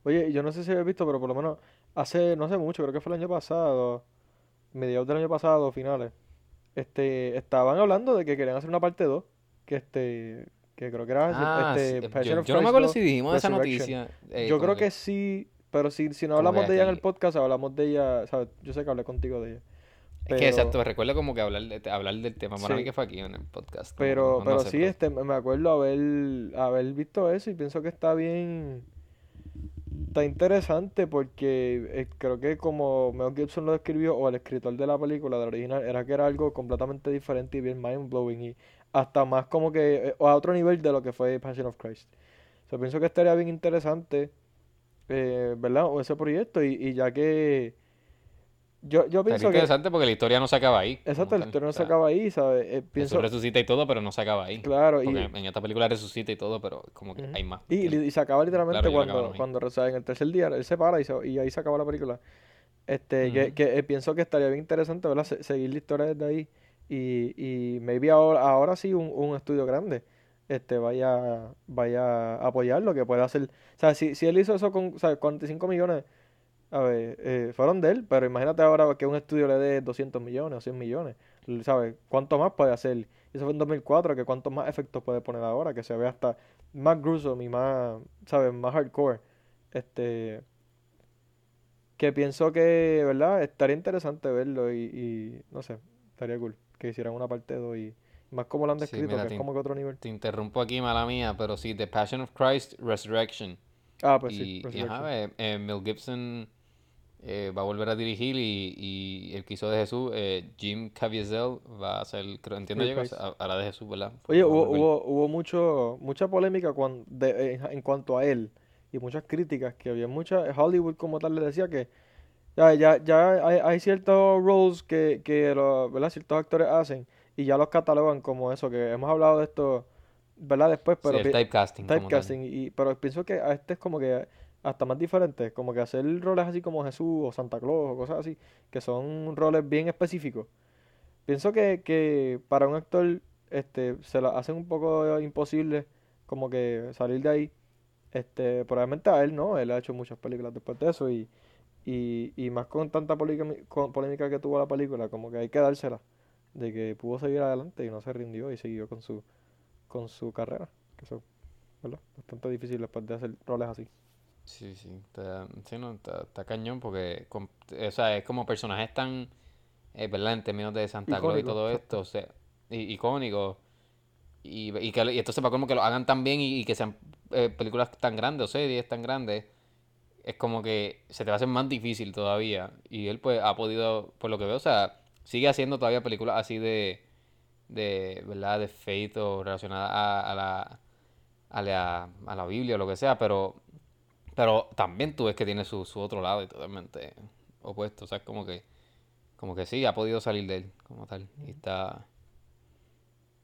Speaker 2: Oye, yo no sé si habéis visto, pero por lo menos hace, no hace mucho, creo que fue el año pasado, mediados del año pasado, finales, este, estaban hablando de que querían hacer una parte 2, que este, que creo que era
Speaker 1: Ah,
Speaker 2: este, Passion
Speaker 1: yo,
Speaker 2: of
Speaker 1: yo no me acuerdo
Speaker 2: 2,
Speaker 1: si dijimos esa noticia. eh,
Speaker 2: Yo creo que sí, pero si, si no hablamos de ella en el podcast, hablamos de ella, ¿sabes? Yo sé que hablé contigo de ella,
Speaker 1: Es que exacto, recuerdo como que hablar, de, hablar del tema. Para mí
Speaker 2: sí,
Speaker 1: que fue aquí en el podcast,
Speaker 2: pero, pero sí,
Speaker 1: pero
Speaker 2: este, me me acuerdo haber, haber visto eso y pienso que está bien, está interesante porque eh, creo que como Mel Gibson lo describió, o el escritor de la película, del original, era que era algo completamente diferente y bien mind-blowing y hasta más como que, eh, o a otro nivel de lo que fue Passion of Christ. O sea, pienso que estaría bien interesante, eh, ¿verdad? O ese proyecto y, y ya que yo, yo pienso que,
Speaker 1: interesante porque la historia no se acaba ahí,
Speaker 2: exacto, la historia
Speaker 1: O
Speaker 2: no se acaba ahí, ¿sabes? Eh, pienso,
Speaker 1: resucita y todo, pero no se acaba ahí.
Speaker 2: claro,
Speaker 1: Porque
Speaker 2: y...
Speaker 1: en esta película resucita y todo, pero como que hay más.
Speaker 2: Y, se acaba literalmente
Speaker 1: claro,
Speaker 2: cuando, cuando o sea, en el tercer día él se para y, se- y ahí se acaba la película. Este, que, eh, pienso que estaría bien interesante, ¿verdad? Se- seguir la historia desde ahí y, y maybe ahora, ahora sí un, un estudio grande este vaya, vaya a apoyarlo, que pueda hacer, o sea, si, si él hizo eso con, o sea, 45 millones, a ver, eh, fueron de él, pero imagínate ahora que un estudio le dé 200 millones o 100 millones, ¿sabes? ¿Cuánto más puede hacer? Eso fue en 2004, que cuántos más efectos puede poner ahora, que se vea hasta más gruesome y más, ¿sabes? Más hardcore. Este, que pienso que, ¿verdad? Estaría interesante verlo y, y no sé, estaría cool que hicieran una parte 2 y más como lo han
Speaker 1: Sí,
Speaker 2: descrito,
Speaker 1: mira,
Speaker 2: que es como que otro nivel.
Speaker 1: te interrumpo aquí, mala mía, pero sí, The Passion of Christ, Resurrection.
Speaker 2: Ah, pues sí,
Speaker 1: Y, y ajá,
Speaker 2: Resurrection.
Speaker 1: eh, eh, Mel Gibson eh, va a volver a dirigir y, y el que hizo de Jesús, eh, Jim Caviezel, va a ser, creo, entiendo
Speaker 2: Sí,
Speaker 1: yo hará de Jesús, ¿verdad?
Speaker 2: Oye, hubo, hubo, hubo mucho, mucha polémica de- en, en cuanto a él y muchas críticas que había mucha, Hollywood como tal le decía que ya, ya, ya hay, hay ciertos roles que, que los, ¿verdad? ciertos actores hacen y ya los catalogan como eso, que hemos hablado de esto, ¿verdad? Después,
Speaker 1: Sí,
Speaker 2: pero
Speaker 1: el typecasting
Speaker 2: typecasting, y, pero pienso que a este es como que hasta más diferente, como que hacer roles así como Jesús o Santa Claus o cosas así, que son roles bien específicos. Pienso que, que para un actor este, se lo hacen un poco imposible como que salir de ahí. Este, probablemente a él no, él ha hecho muchas películas después de eso y, y, y más con tanta polémica, con polémica que tuvo la película, como que hay que dársela, de que pudo seguir adelante y no se rindió y siguió con su, con su carrera, que eso, ¿verdad? Bastante difícil después de hacer roles así.
Speaker 1: Sí, sí, está, sí, no, está, está cañón porque, o sea, es como personajes tan, eh, ¿verdad? En términos de Santa Claus y todo esto, o sea, icónico. Y, y, que, y entonces para como que lo hagan tan bien y, y que sean eh, películas tan grandes o series tan grandes, es como que se te va a hacer más difícil todavía. Y él pues ha podido, por lo que veo, o sea, sigue haciendo todavía películas así de, de, ¿verdad? De faith o relacionadas a, a la, a la, a la Biblia o lo que sea, pero Pero también tú ves que tiene su, su otro lado y totalmente opuesto. O sea, es como que, como que sí, ha podido salir de él como tal. Y está,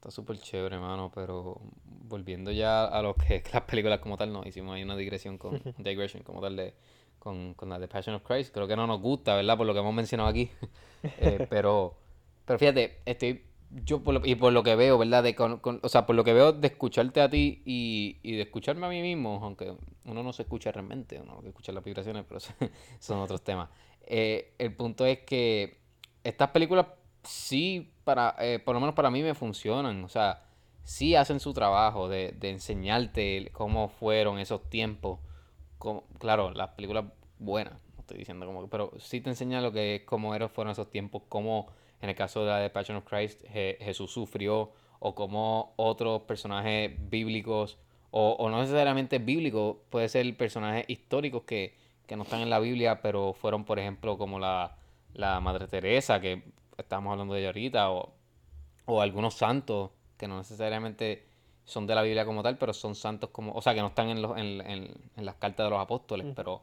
Speaker 1: está súper chévere, hermano. Pero volviendo ya a lo que las películas como tal, no hicimos ahí una digresión con digression como tal de con, con la The Passion of Christ. Creo que no nos gusta, ¿verdad? Por lo que hemos mencionado aquí. Eh, pero, pero fíjate, estoy yo por lo- y por lo que veo, ¿verdad? De con- con- o sea, por lo que veo de escucharte a ti y, y de escucharme a mí mismo, aunque uno no se escucha realmente, uno que escucha las vibraciones, pero son otros temas. Eh, el punto es que estas películas sí, para, eh, por lo menos para mí me funcionan, o sea, sí hacen su trabajo de, de enseñarte cómo fueron esos tiempos. Claro, las películas buenas, no estoy diciendo como, que- pero sí te enseña lo que es cómo eran, fueron esos tiempos, cómo en el caso de la de Passion of Christ, Je- Jesús sufrió, o como otros personajes bíblicos, o, o no necesariamente bíblicos, puede ser personajes históricos que, que no están en la Biblia, pero fueron, por ejemplo, como la, la Madre Teresa, que estábamos hablando de ella ahorita, o, o algunos santos que no necesariamente son de la Biblia como tal, pero son santos como, o sea, que no están en, los, en, en- en las cartas de los apóstoles,
Speaker 2: Mm.
Speaker 1: pero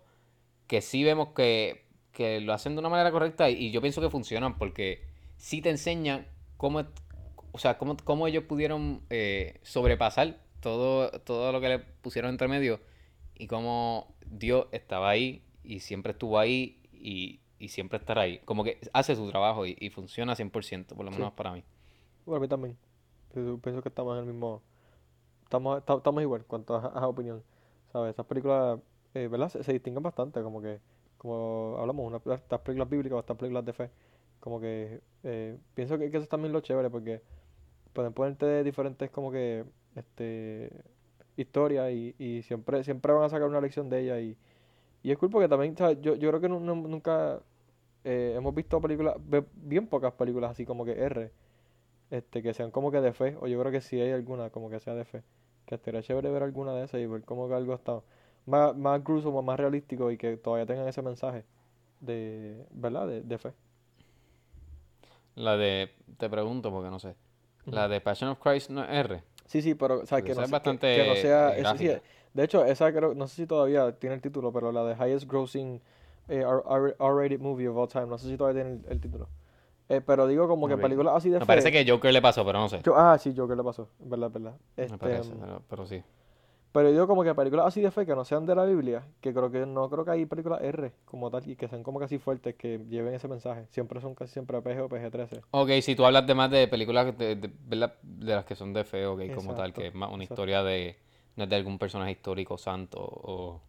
Speaker 1: que sí vemos que, que lo hacen de una manera correcta y, y yo pienso que funcionan porque sí te enseñan cómo, o sea, cómo, cómo ellos pudieron eh, sobrepasar todo, todo lo que le pusieron entre medio y cómo Dios estaba ahí y siempre estuvo ahí y, y siempre estará ahí. Como que hace su trabajo y, y funciona 100%, por lo
Speaker 2: Sí.
Speaker 1: menos para mí.
Speaker 2: Bueno, a mí también. Pienso, pienso que estamos en el mismo. Estamos, esta- estamos igual cuanto a, a opinión. ¿Sabes? Estas películas, eh, ¿verdad? Se, se distinguen bastante. Como que, como hablamos, una, estas películas bíblicas o estas películas de fe. Como que eh, pienso que, que eso es también lo chévere porque pueden ponerte diferentes, como que, este, historias y, y siempre, siempre van a sacar una lección de ella. Y, y es cool porque también, ¿sabes? Yo, yo creo que nu- nunca eh, hemos visto películas, bien pocas películas así como que R este, que sean como que de fe, o yo creo que si hay alguna como que sea de fe, que estaría chévere ver alguna de esas y ver como que algo está más, más grueso, más realístico y que todavía tengan ese mensaje de, ¿verdad? De, de fe.
Speaker 1: La de, te pregunto porque no sé, la de Passion of Christ no es R,
Speaker 2: Sí, sí, pero, o sea, que no,
Speaker 1: es
Speaker 2: se- que, que no sea, sí, de hecho, esa creo, no sé si todavía tiene el título, pero la de Highest Grossing eh, R-rated movie of all time, no sé si todavía tiene el, el título. Eh, pero digo como que películas así de
Speaker 1: Me parece
Speaker 2: fe,
Speaker 1: que Joker le pasó, pero no sé,
Speaker 2: yo, ah, sí, que le pasó, verdad, verdad.
Speaker 1: me
Speaker 2: Este,
Speaker 1: parece,
Speaker 2: mm,
Speaker 1: pero, pero sí.
Speaker 2: Pero digo como que películas así de fe que no sean de la Biblia, que creo que no creo que hay películas R como tal y que sean como casi fuertes que lleven ese mensaje. Siempre son casi siempre PG o PG-13.
Speaker 1: Ok, si tú hablas de más de películas de, de, ¿verdad? de las que son de fe, ok, como tal,
Speaker 2: Exacto,
Speaker 1: que es más una
Speaker 2: exacto.
Speaker 1: historia de, no es de algún personaje histórico santo o,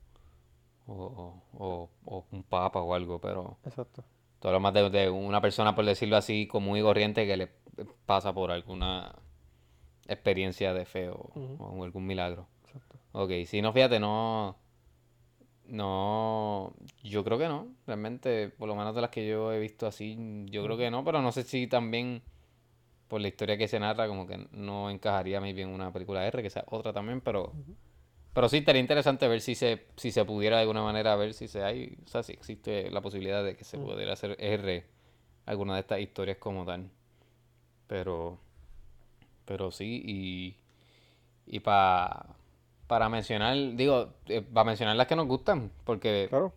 Speaker 1: o, o, o un papa o algo, pero
Speaker 2: Exacto.
Speaker 1: tú hablas más de, de una persona, por decirlo así, común y corriente que le pasa por alguna experiencia de fe o, algún milagro.
Speaker 2: Exacto.
Speaker 1: Ok, si no, fíjate, no, no, yo creo que no, realmente, por lo menos de las que yo he visto así, yo creo que no, pero no sé si también por la historia que se narra, como que no encajaría muy bien una película R, que sea otra también, pero. Pero sí estaría interesante ver si se, si se pudiera de alguna manera ver si se hay, o sea, si existe la posibilidad de que se
Speaker 2: Mm,
Speaker 1: pudiera hacer R alguna de estas historias como tal, pero, pero sí, y, y pa- para mencionar, digo, para mencionar las que nos gustan, porque
Speaker 2: Claro.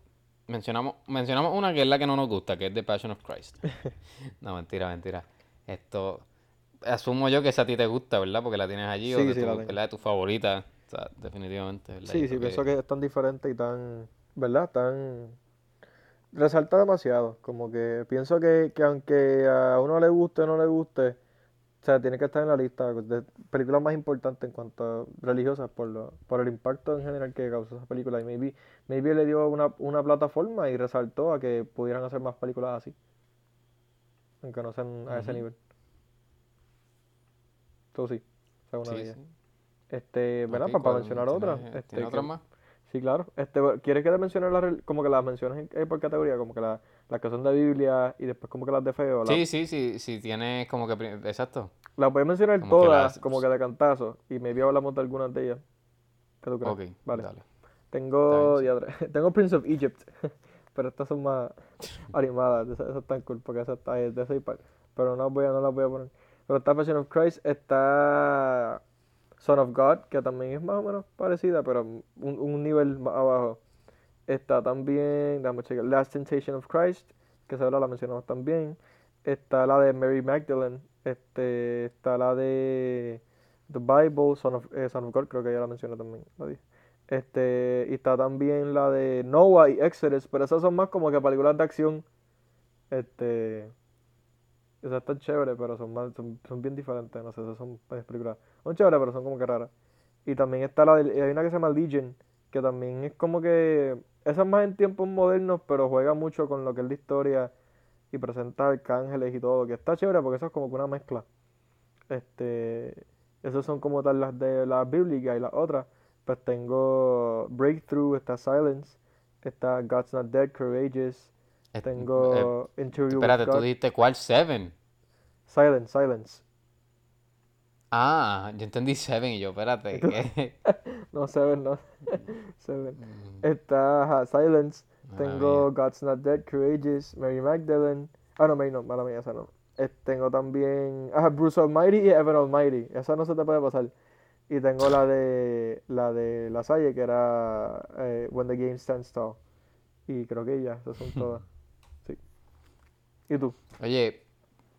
Speaker 1: mencionamos, mencionamos una que es la que no nos gusta, que es The Passion of Christ. No, mentira, mentira. Esto, asumo yo que esa a ti te gusta, ¿verdad? Porque la tienes allí o
Speaker 2: sí,
Speaker 1: tu,
Speaker 2: la tengo.
Speaker 1: ¿verdad? De tu favorita. O sea, definitivamente, ¿verdad? Yo
Speaker 2: Sí, sí, pienso
Speaker 1: que...
Speaker 2: que es tan diferente y tan, ¿verdad? Tan... Resalta demasiado. Como que pienso que, que aunque a uno le guste o no le guste, o sea, tiene que estar en la lista de películas más importantes en cuanto a religiosas por, lo, por el impacto en general que causó esa película. Y maybe, maybe le dio una, una plataforma y resaltó a que pudieran hacer más películas así, aunque no sean a ese nivel. Todo sí, esa es una
Speaker 1: sí.
Speaker 2: Este, ¿verdad?
Speaker 1: Ok,
Speaker 2: Para, mencionar otra,
Speaker 1: ¿Tienes,
Speaker 2: este,
Speaker 1: ¿tienes
Speaker 2: que,
Speaker 1: otras más?
Speaker 2: sí, claro. Este, ¿quieres que te mencione las, rel- como que las menciones en- eh, por categoría? Como que la- las que son de Biblia y después como que las de fe o la,
Speaker 1: Sí, sí, sí, sí, tienes como que... Exacto.
Speaker 2: las voy a mencionar
Speaker 1: Como que
Speaker 2: todas,
Speaker 1: las...
Speaker 2: como que de cantazo, y maybe hablamos de algunas de ellas. ¿Qué tú crees?
Speaker 1: Ok,
Speaker 2: Vale.
Speaker 1: dale.
Speaker 2: Tengo, tengo Prince of Egypt, pero estas son más animadas, esas, esas están cool, porque esas están de pero no las voy a, no las voy a poner. Pero está Passion of Christ, está Son of God, que también es más o menos parecida, pero un, nivel más abajo. Está también, déjame checar, Last Temptation of Christ, que esa la mencionamos también. Está la de Mary Magdalene. Este, está la de The Bible, Son of, eh, God, creo que ya la mencioné también. Este, y está también la de Noah y Exodus, pero esas son más como que películas de acción. Este, esas están chéveres, pero son, más, son, son bien diferentes, no sé, esas son películas. Son chéveres, pero son como que raras. Y también está la de, hay una que se llama Legion, que también es como que, esa es más en tiempos modernos, pero juega mucho con lo que es la historia y presenta arcángeles y todo, que está chévere porque eso es como que una mezcla. Este, esos son como tal las de la bíblica y las otras. Pues tengo Breakthrough, está Silence, está God's Not Dead, Courageous,
Speaker 1: Eh,
Speaker 2: tengo Interview with
Speaker 1: Espérate, tú
Speaker 2: God.
Speaker 1: dijiste cuál Seven.
Speaker 2: Silence, Silence.
Speaker 1: Ah, yo entendí Seven y yo, espérate.
Speaker 2: No, Seven, no. Seven.
Speaker 1: Mm,
Speaker 2: Está ajá, Silence, tengo. God's Not Dead, Courageous, Mary Magdalene. Ah, no, Mary no, mala mía, esa no. Eh, tengo también, ajá, Bruce Almighty y Evan Almighty. Esa no se te puede pasar. Y tengo la de la de La Salle, que era eh, When the Game Stands Tall. Y creo que ya, esas son todas. Sí. ¿Y tú?
Speaker 1: Oye,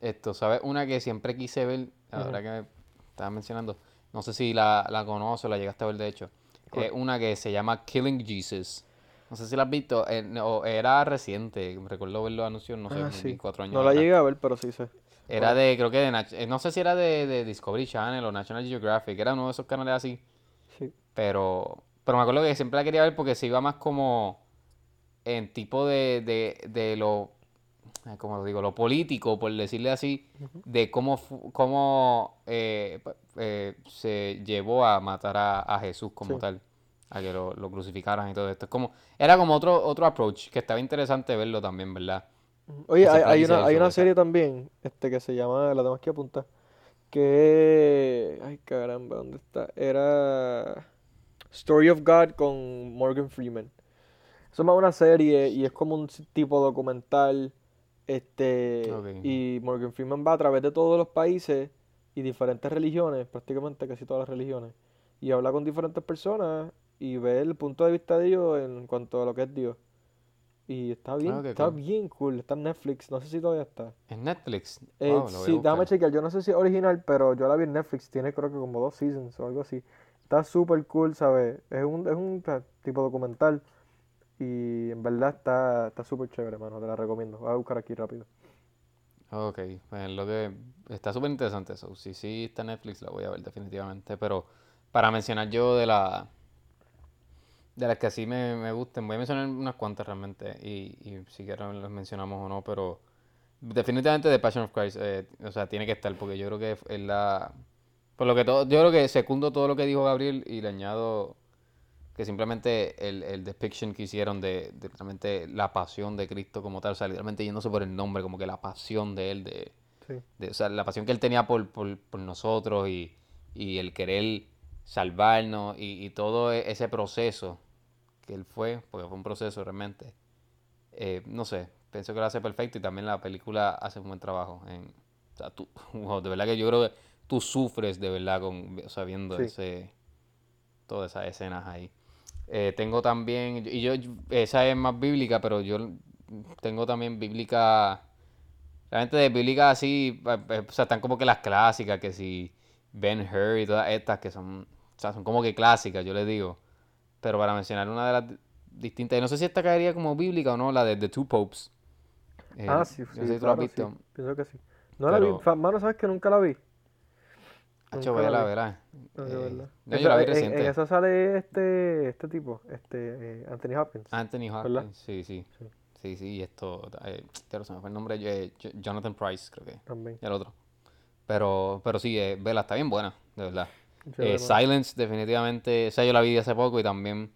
Speaker 1: esto, ¿sabes? Una que siempre quise ver, ahora que me estabas mencionando, no sé si la, la conoces o la llegaste a ver de hecho, es una que se llama Killing Jesus. No sé si la has visto, eh, no, era reciente, recuerdo ver los anuncios, no sé,
Speaker 2: Ah, sí.
Speaker 1: cuatro años
Speaker 2: No la llegué a ver, pero sí sé.
Speaker 1: Era
Speaker 2: Bueno,
Speaker 1: de, creo que de, eh, no sé si era de, de Discovery Channel o National Geographic, era uno de esos canales así,
Speaker 2: sí.
Speaker 1: pero, pero me acuerdo que siempre la quería ver porque se iba más como en tipo de, de, de lo, eh, ¿cómo lo digo? Lo político, por decirle así, de cómo, cómo eh, eh, se llevó a matar a, a Jesús como
Speaker 2: Sí.
Speaker 1: tal, a que lo, lo crucificaran y todo esto. Es como, era como otro, otro approach, que estaba interesante verlo también, ¿verdad?
Speaker 2: Oye, hay, una, hay una serie también, este, que se llama, la tenemos que apuntar, que, ay caramba, ¿dónde está? Era Story of God con Morgan Freeman. Eso es más una serie y es como un tipo documental, este, y Morgan Freeman va a través de todos los países y diferentes religiones, prácticamente casi todas las religiones, y habla con diferentes personas y ve el punto de vista de ellos en cuanto a lo que es Dios. Y está bien,
Speaker 1: Ah, qué
Speaker 2: está
Speaker 1: cool.
Speaker 2: bien cool, está en Netflix, no sé si todavía está.
Speaker 1: En Netflix.
Speaker 2: Eh,
Speaker 1: Wow,
Speaker 2: sí, déjame chequear, yo no sé si es original, pero yo la vi en Netflix, tiene creo que como dos seasons o algo así. Está súper cool, ¿sabes? Es un, es un tipo documental y en verdad está está súper chévere, mano, te la recomiendo. Voy a buscar aquí rápido.
Speaker 1: Ok, pues lo que está súper interesante eso. Si sí está Netflix, la voy a ver definitivamente. Pero para mencionar yo de la de las que así me, me gusten, voy a mencionar unas cuantas realmente. Y, y si quieren las mencionamos o no, pero definitivamente The Passion of Christ, eh, o sea, tiene que estar, porque yo creo que es la por lo que todo, yo creo que secundo todo lo que dijo Gabriel y le añado que simplemente el, el depiction que hicieron de, de realmente la pasión de Cristo como tal, o sea, literalmente yéndose por el nombre, como que la pasión de él, de,
Speaker 2: Sí.
Speaker 1: de- o sea, la pasión que él tenía por, por, por nosotros y, y el querer salvarnos y, y todo e- ese proceso que él fue, porque fue un proceso realmente, eh, no sé, pienso que lo hace perfecto y también la película hace un buen trabajo. En, o sea, tú, wow, de verdad que yo creo que tú sufres de verdad con, o sea, viendo
Speaker 2: Sí.
Speaker 1: ese, todas esas escenas ahí. Eh, tengo también, y yo, esa es más bíblica, pero yo tengo también bíblica, realmente de bíblica así, eh, eh, o sea, están como que las clásicas, que si Ben Hur y todas estas, que son, o sea, son como que clásicas, yo les digo. Pero para mencionar una de las di- distintas, y no sé si esta caería como bíblica o no, la de The Two Popes. Eh,
Speaker 2: Ah, sí,
Speaker 1: no
Speaker 2: sí,
Speaker 1: sé si tú la has
Speaker 2: sí.
Speaker 1: visto.
Speaker 2: Pienso que sí. No la vi, mano, ¿sabes que nunca la vi?
Speaker 1: Hacho, vela, verá.
Speaker 2: No, de
Speaker 1: Eh,
Speaker 2: verdad.
Speaker 1: no, yo
Speaker 2: Esa-
Speaker 1: la vi
Speaker 2: en, en
Speaker 1: reciente.
Speaker 2: esa sale este, este tipo, este, eh, Anthony Hopkins.
Speaker 1: Anthony. Hopkins, sí, sí.
Speaker 2: Sí.
Speaker 1: Sí, sí, y esto, eh, pero se me fue el nombre, eh, Jo- Jonathan Price, creo que,
Speaker 2: También.
Speaker 1: y el otro. Pero, pero sí, eh, vela, está bien buena, de verdad. Eh. Silence, definitivamente, esa yo la vi hace poco y también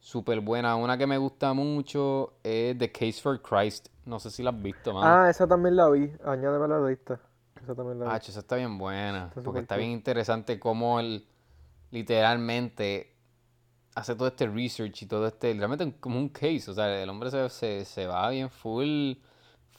Speaker 1: súper buena. Una que me gusta mucho es The Case for Christ. No sé si la has visto, mano.
Speaker 2: Ah, esa también la vi. Añádeme a la lista. Esa también la
Speaker 1: Ah, esa está bien buena.
Speaker 2: Está
Speaker 1: Porque está
Speaker 2: cool.
Speaker 1: bien interesante cómo él literalmente hace todo este research y todo este. Realmente como un case. O sea, el hombre se, se, se va bien full.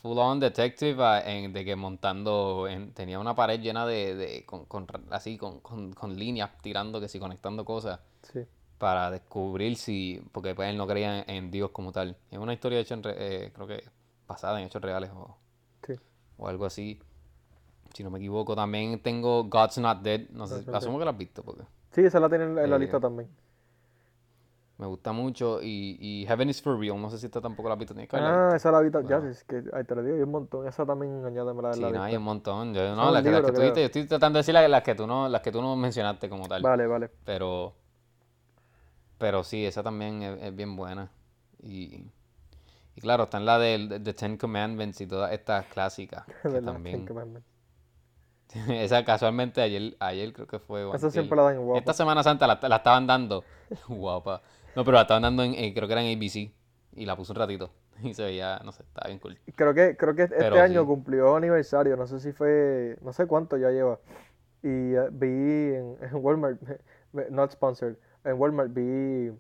Speaker 1: Full on detective a- en- de que montando en- tenía una pared llena de, de con, con así con, con, con líneas tirando que sí conectando cosas
Speaker 2: Sí.
Speaker 1: para descubrir si, porque pues él no creía en, en Dios como tal. Es una historia hecha en, re- eh, creo que basada en hechos reales o,
Speaker 2: Sí.
Speaker 1: o algo así, si no me equivoco. También tengo God's Not Dead, no sé, asumo que la has visto porque
Speaker 2: Sí, esa la tienen en la
Speaker 1: Eh,
Speaker 2: lista también.
Speaker 1: me gusta mucho. Y, y Heaven is for Real, no sé si esta tampoco la has visto, que
Speaker 2: Ah,
Speaker 1: visto.
Speaker 2: esa la vi ta- ya,
Speaker 1: Bueno.
Speaker 2: es que ahí te lo digo, hay un montón. Esa también añádemela en
Speaker 1: Sí,
Speaker 2: la
Speaker 1: no, hay un montón. Yo, no, las, que- las que tú viste, yo estoy tratando de decir las, las que tú no, las que tú no mencionaste como tal.
Speaker 2: Vale, vale.
Speaker 1: Pero, pero sí, esa también es, es bien buena. Y, y claro, está en la de, de, de Ten Commandments y todas estas clásicas. Que
Speaker 2: ¿Verdad? Ten
Speaker 1: también.
Speaker 2: Commandments.
Speaker 1: Esa casualmente ayer, ayer creo que fue.
Speaker 2: Esa siempre la dan en guapa.
Speaker 1: Esta Semana Santa la, la estaban dando. Guapa. No, pero la estaban dando en, eh, creo que era en ABC. Y la puse un ratito. Y se veía, no sé, estaba bien cool.
Speaker 2: Creo que, creo que este
Speaker 1: Pero
Speaker 2: año
Speaker 1: sí.
Speaker 2: cumplió aniversario, no sé si fue, no sé cuánto ya lleva. Y eh, vi en, en Walmart, not sponsored, en Walmart vi,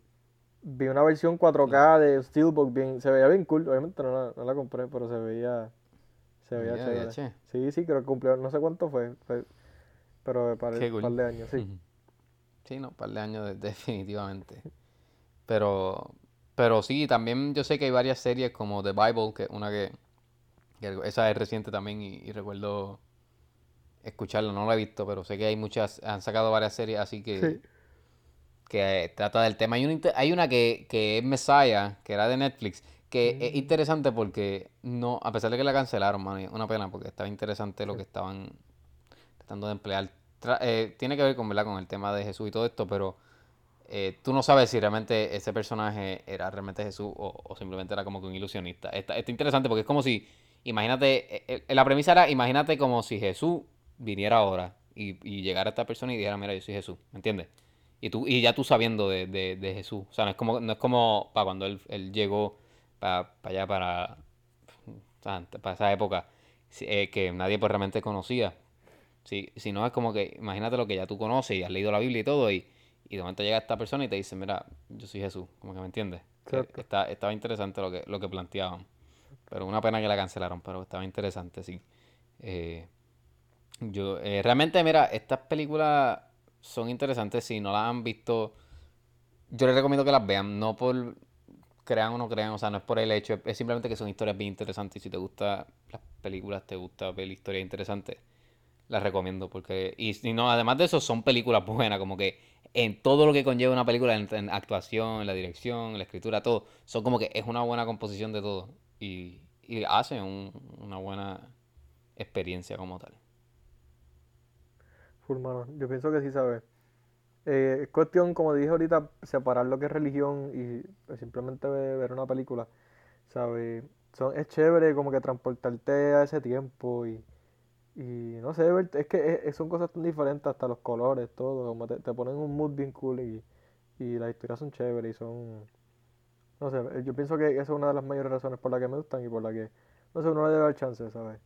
Speaker 2: vi una versión 4K de Steelbook, bien, se veía bien cool, obviamente no la, no la compré, pero se veía, se veía
Speaker 1: Ya,
Speaker 2: chévere.
Speaker 1: ya, che.
Speaker 2: Sí, sí, creo que cumplió, no sé cuánto fue, fue- pero para un
Speaker 1: cool.
Speaker 2: par de años, sí.
Speaker 1: Sí, no, un par de años de- definitivamente. Pero, pero sí, también yo sé que hay varias series como The Bible, que una que, que esa es reciente también y, y recuerdo escucharla, no la he visto, pero sé que hay muchas, han sacado varias series así que,
Speaker 2: Sí.
Speaker 1: que eh, trata del tema. Hay una, hay una que, que es Messiah, que era de Netflix, que es interesante porque no, a pesar de que la cancelaron, es una pena porque estaba interesante lo que estaban tratando de emplear. Tra- eh, tiene que ver con, ¿verdad? con el tema de Jesús y todo esto, pero eh, tú no sabes si realmente ese personaje era realmente Jesús o, o simplemente era como que un ilusionista. Está, está interesante porque es como si, imagínate, eh, eh, la premisa era, imagínate como si Jesús viniera ahora y, y llegara a esta persona y dijera, mira, yo soy Jesús, ¿me entiendes? Y tú, y ya tú sabiendo de, de- de Jesús. O sea, no es como, no es como para cuando él, él llegó para allá, para, para esa época, eh, que nadie pues realmente conocía. Si, si no es como que, imagínate lo que ya tú conoces y has leído la Biblia y todo, y, y de momento llega esta persona y te dice, mira, yo soy Jesús, como que me entiendes.
Speaker 2: Exacto.
Speaker 1: está, estaba interesante lo que, lo que planteaban. Pero una pena que la cancelaron, pero estaba interesante, sí. Eh, yo, eh, realmente, mira, estas películas son interesantes. Si no las han visto, yo les recomiendo que las vean. No por crean o no crean, o sea, no es por el hecho, es, simplemente que son historias bien interesantes. Y si te gustan las películas, te gusta ver historias interesantes, las recomiendo. Porque, y si no, además de eso, son películas buenas, como que en todo lo que conlleva una película, en, actuación, en la dirección, en la escritura, todo, son como que es una buena composición de todo. Y, y hacen un- una buena experiencia como tal.
Speaker 2: Full mano. Yo pienso que sí, ¿sabes? Eh, es cuestión, como dije ahorita, separar lo que es religión y pues, simplemente ve- ver una película, ¿sabes? Son, es chévere como que transportarte a ese tiempo y, y no sé, es que es- son cosas tan diferentes, hasta los colores, todo, como te, te ponen un mood bien cool y, y las historias son chéveres y son, no sé, yo pienso que esa es una de las mayores razones por las que me gustan y por la que, no sé, uno le debe dar chance, ¿sabes?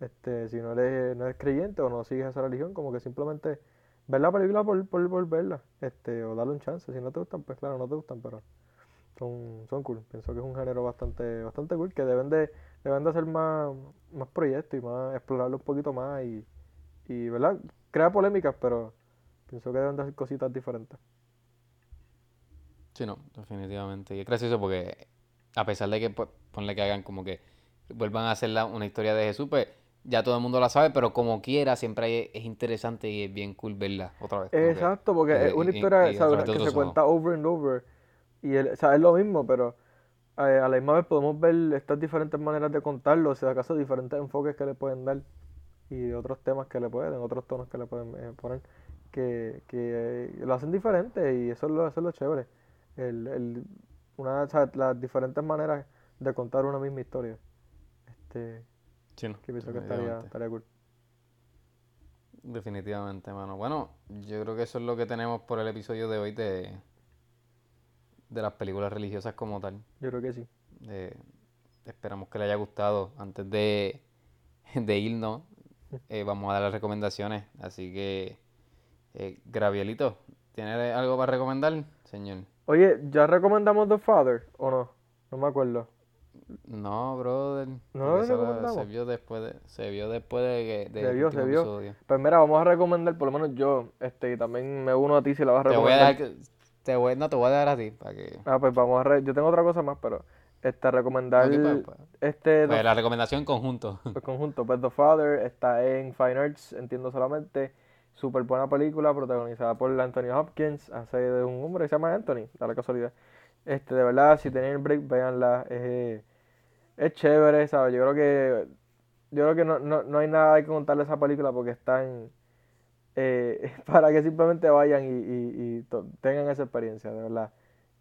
Speaker 2: Este, si no eres, no eres creyente o no sigues esa religión, como que simplemente ver la película por, por, por verla, este, o darle un chance. Si no te gustan, pues claro, no te gustan, pero son, son cool. Pienso que es un género bastante, bastante cool, que deben de, deben de hacer más, más proyectos y más, explorarlo un poquito más y, y, ¿verdad? Crea polémicas, pero pienso que deben de hacer cositas diferentes.
Speaker 1: Sí, no, definitivamente. Y es gracioso porque a pesar de que pues, ponle que hagan como que vuelvan a hacer una historia de Jesús, pues ya todo el mundo la sabe, pero como quiera, siempre es interesante y es bien cool verla otra vez.
Speaker 2: Exacto, porque
Speaker 1: eh,
Speaker 2: es una
Speaker 1: y-
Speaker 2: historia,
Speaker 1: y
Speaker 2: ¿sabes? que se
Speaker 1: ojos.
Speaker 2: cuenta over and over. Y el, o sea, es lo mismo, pero eh, a la misma vez podemos ver estas diferentes maneras de contarlo, o sea, acaso diferentes enfoques que le pueden dar y otros temas que le pueden, otros tonos que le pueden eh, poner, que, que eh, lo hacen diferente y eso es lo, eso es lo chévere. El, el, una, o sea, las diferentes maneras de contar una misma historia. Este,
Speaker 1: Sí, no,
Speaker 2: que pienso que estaría, estaría cool.
Speaker 1: Definitivamente, mano. Bueno, yo creo que eso es lo que tenemos por el episodio de hoy de, de las películas religiosas como tal.
Speaker 2: Yo creo que sí.
Speaker 1: Eh, esperamos que le haya gustado. Antes de, de irnos, eh, vamos a dar las recomendaciones. Así que, eh, Gravielito, ¿tiene algo para recomendar, señor?
Speaker 2: Oye, ¿ya recomendamos The Father o no? No me acuerdo.
Speaker 1: No, brother.
Speaker 2: ¿No
Speaker 1: eso
Speaker 2: recomendamos?
Speaker 1: se vio después de, se vio después de que del
Speaker 2: Se vio, se vio.
Speaker 1: episodio.
Speaker 2: Pues mira, vamos a recomendar, por lo menos yo, este, y también me uno a ti si la vas a
Speaker 1: Te voy a
Speaker 2: recomendar.
Speaker 1: dar, te voy, no, te voy a dar a ti para que...
Speaker 2: Ah, pues vamos a... re- Yo tengo otra cosa más, pero... Este, recomendar...
Speaker 1: Pues, pues.
Speaker 2: Este...
Speaker 1: Pues la recomendación en conjunto.
Speaker 2: el conjunto, pues The Father está en Fine Arts, entiendo solamente. Súper buena película, protagonizada por Anthony Hopkins. Hace de un hombre que se llama Anthony, da la casualidad. Este, de verdad, si tienen el break, véanla. Es, es chévere, ¿sabes? Yo creo que, yo creo que no, no, no hay nada que contarle a esa película porque están eh, para que simplemente vayan y, y- tengan esa experiencia, de verdad.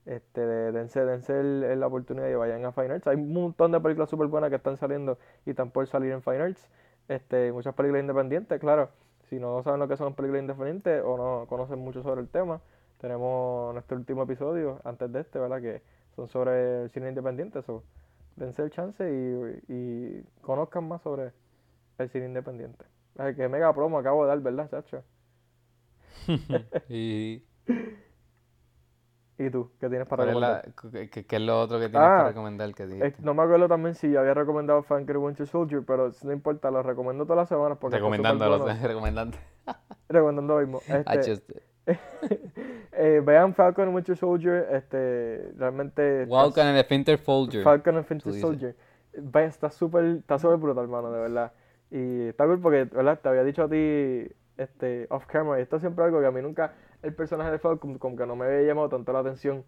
Speaker 2: Este, de- dense, dense la oportunidad y vayan a Fine Arts. Hay un montón de películas súper buenas que están saliendo y están por salir en Fine Arts. Este, muchas películas independientes, claro. Si no saben lo que son películas independientes o no conocen mucho sobre el tema, tenemos nuestro último episodio antes de este, ¿verdad? Que son sobre el cine independiente. So, dense el chance y, y conozcan más sobre el cine independiente. Ay, que mega promo acabo de dar, ¿verdad, chacho?
Speaker 1: y
Speaker 2: ¿Y tú? ¿Qué tienes para
Speaker 1: ¿cuál es la-
Speaker 2: recomendar?
Speaker 1: qué, es lo otro que tienes
Speaker 2: Ah,
Speaker 1: para recomendar que dijiste?
Speaker 2: no me acuerdo también si había recomendado y Winter Soldier, pero no importa, lo recomiendo todas las semanas porque
Speaker 1: Recomendándolo,
Speaker 2: bueno.
Speaker 1: recomendando.
Speaker 2: Recomendando lo mismo. Este,
Speaker 1: just-
Speaker 2: eh, vean Falcon y Winter Soldier, este, realmente está
Speaker 1: Walk on the Winter Folger.
Speaker 2: Falcon and Winter. Soldier. Vaya, está súper, está súper brutal, hermano, de verdad. Y está cool porque, ¿verdad? Te había dicho a ti, este, off camera, y esto es siempre algo que a mí nunca, el personaje de Falcon como que no me había llamado tanto la atención.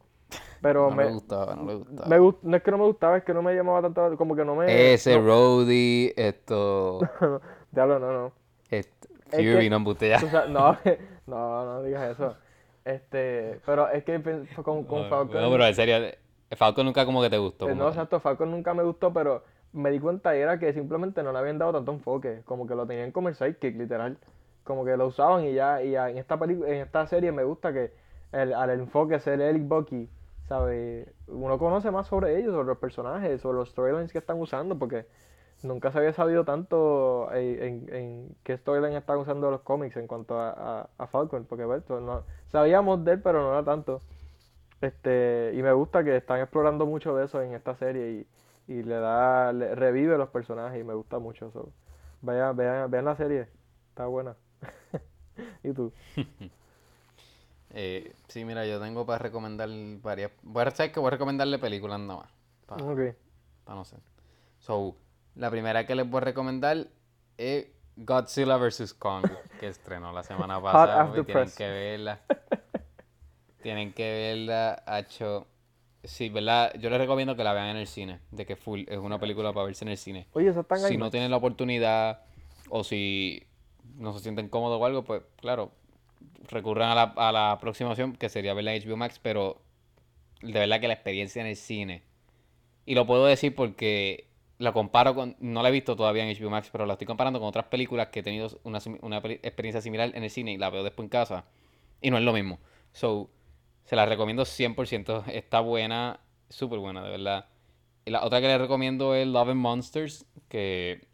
Speaker 2: Pero
Speaker 1: No
Speaker 2: me,
Speaker 1: le gustaba, no le gustaba.
Speaker 2: me gust- no es que no me gustaba, es que no me llamaba tanto, como que no me...
Speaker 1: Ese
Speaker 2: no,
Speaker 1: Rhodey, esto,
Speaker 2: Diablo, no, no.
Speaker 1: esto
Speaker 2: Es
Speaker 1: Fury,
Speaker 2: que-
Speaker 1: no.
Speaker 2: Tú sabes- no, no, no digas eso. Este, pero es que con, con
Speaker 1: No,
Speaker 2: Falcon...
Speaker 1: no, pero en serio, Falcon nunca como que te gustó.
Speaker 2: Eh, no,
Speaker 1: tal.
Speaker 2: exacto, Falcon nunca me gustó, pero me di cuenta y era que simplemente no le habían dado tanto enfoque, como que lo tenían como el sidekick, literal. Como que lo usaban y ya, y ya en esta película, en esta serie me gusta que el, al enfoque ser Eric Bucky, ¿sabes? Uno conoce más sobre ellos, sobre los personajes, sobre los storylines que están usando, porque nunca se había sabido tanto en, en, en qué storyline están usando los cómics en cuanto a, a, a Falcon, porque bueno, no, sabíamos de él, pero no era tanto. Este, y me gusta que están explorando mucho de eso en esta serie y, y le da, le revive los personajes y me gusta mucho eso. Vayan, vean, vean la serie, está buena. ¿Y tú?
Speaker 1: Eh, sí, mira, yo tengo para recomendar varias. Voy a, ¿sabes que Voy a recomendarle películas nada más. Para,
Speaker 2: Ok.
Speaker 1: no sé. So, la primera que les voy a recomendar es Godzilla vs. Kong, que estrenó la semana pasada. Tienen que verla. Tienen que verla, hacho. Sí, ¿verdad? Yo les recomiendo que la vean en el cine. De que full es una película para verse en el cine.
Speaker 2: Oye, está en
Speaker 1: Si no tienen la oportunidad o si no se sienten cómodos o algo, pues claro, recurran a la, a la próxima opción, que sería verla en HBO Max, pero de verdad que la experiencia en el cine, y lo puedo decir porque la comparo con, no la he visto todavía en HBO Max, pero la estoy comparando con otras películas que he tenido una, una experiencia similar en el cine y la veo después en casa, y no es lo mismo. So, se la recomiendo 100%, está buena, súper buena, de verdad. Y la otra que les recomiendo es Love and Monsters, que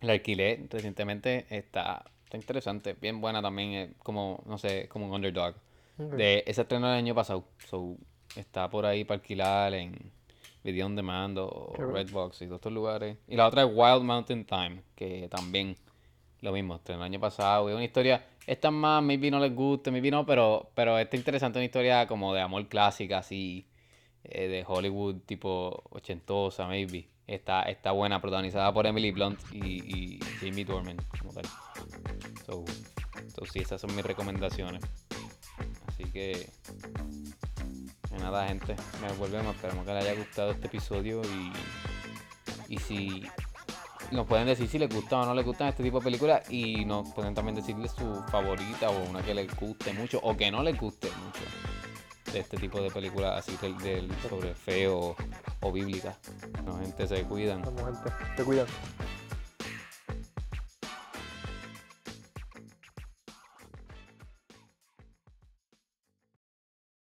Speaker 1: la alquilé recientemente. Está, está interesante, bien buena también, eh, como, no sé, como un underdog. De ese estreno del año pasado. So, está por ahí para alquilar en Video On Demand o. Redbox y todos estos lugares. Y la otra es Wild Mountain Time, que también lo mismo, estrenó el año pasado. Es una historia, esta más, maybe no les guste, maybe no, pero, pero está interesante, una historia como de amor clásica, así, eh, de Hollywood, tipo ochentosa, maybe. Está, está buena, protagonizada por Emily Blunt y, y Jamie Dornan, como tal. So, so, sí, esas son mis recomendaciones. Así que, nada, gente, nos volvemos. Esperamos que les haya gustado este episodio y, y si nos pueden decir si les gusta o no les gustan este tipo de películas y nos pueden también decirles su favorita o una que les guste mucho o que no les guste mucho de este tipo de películas así del, del sobre feo o bíblicas. No, gente, se cuidan.
Speaker 2: Vamos, gente. Te cuidan.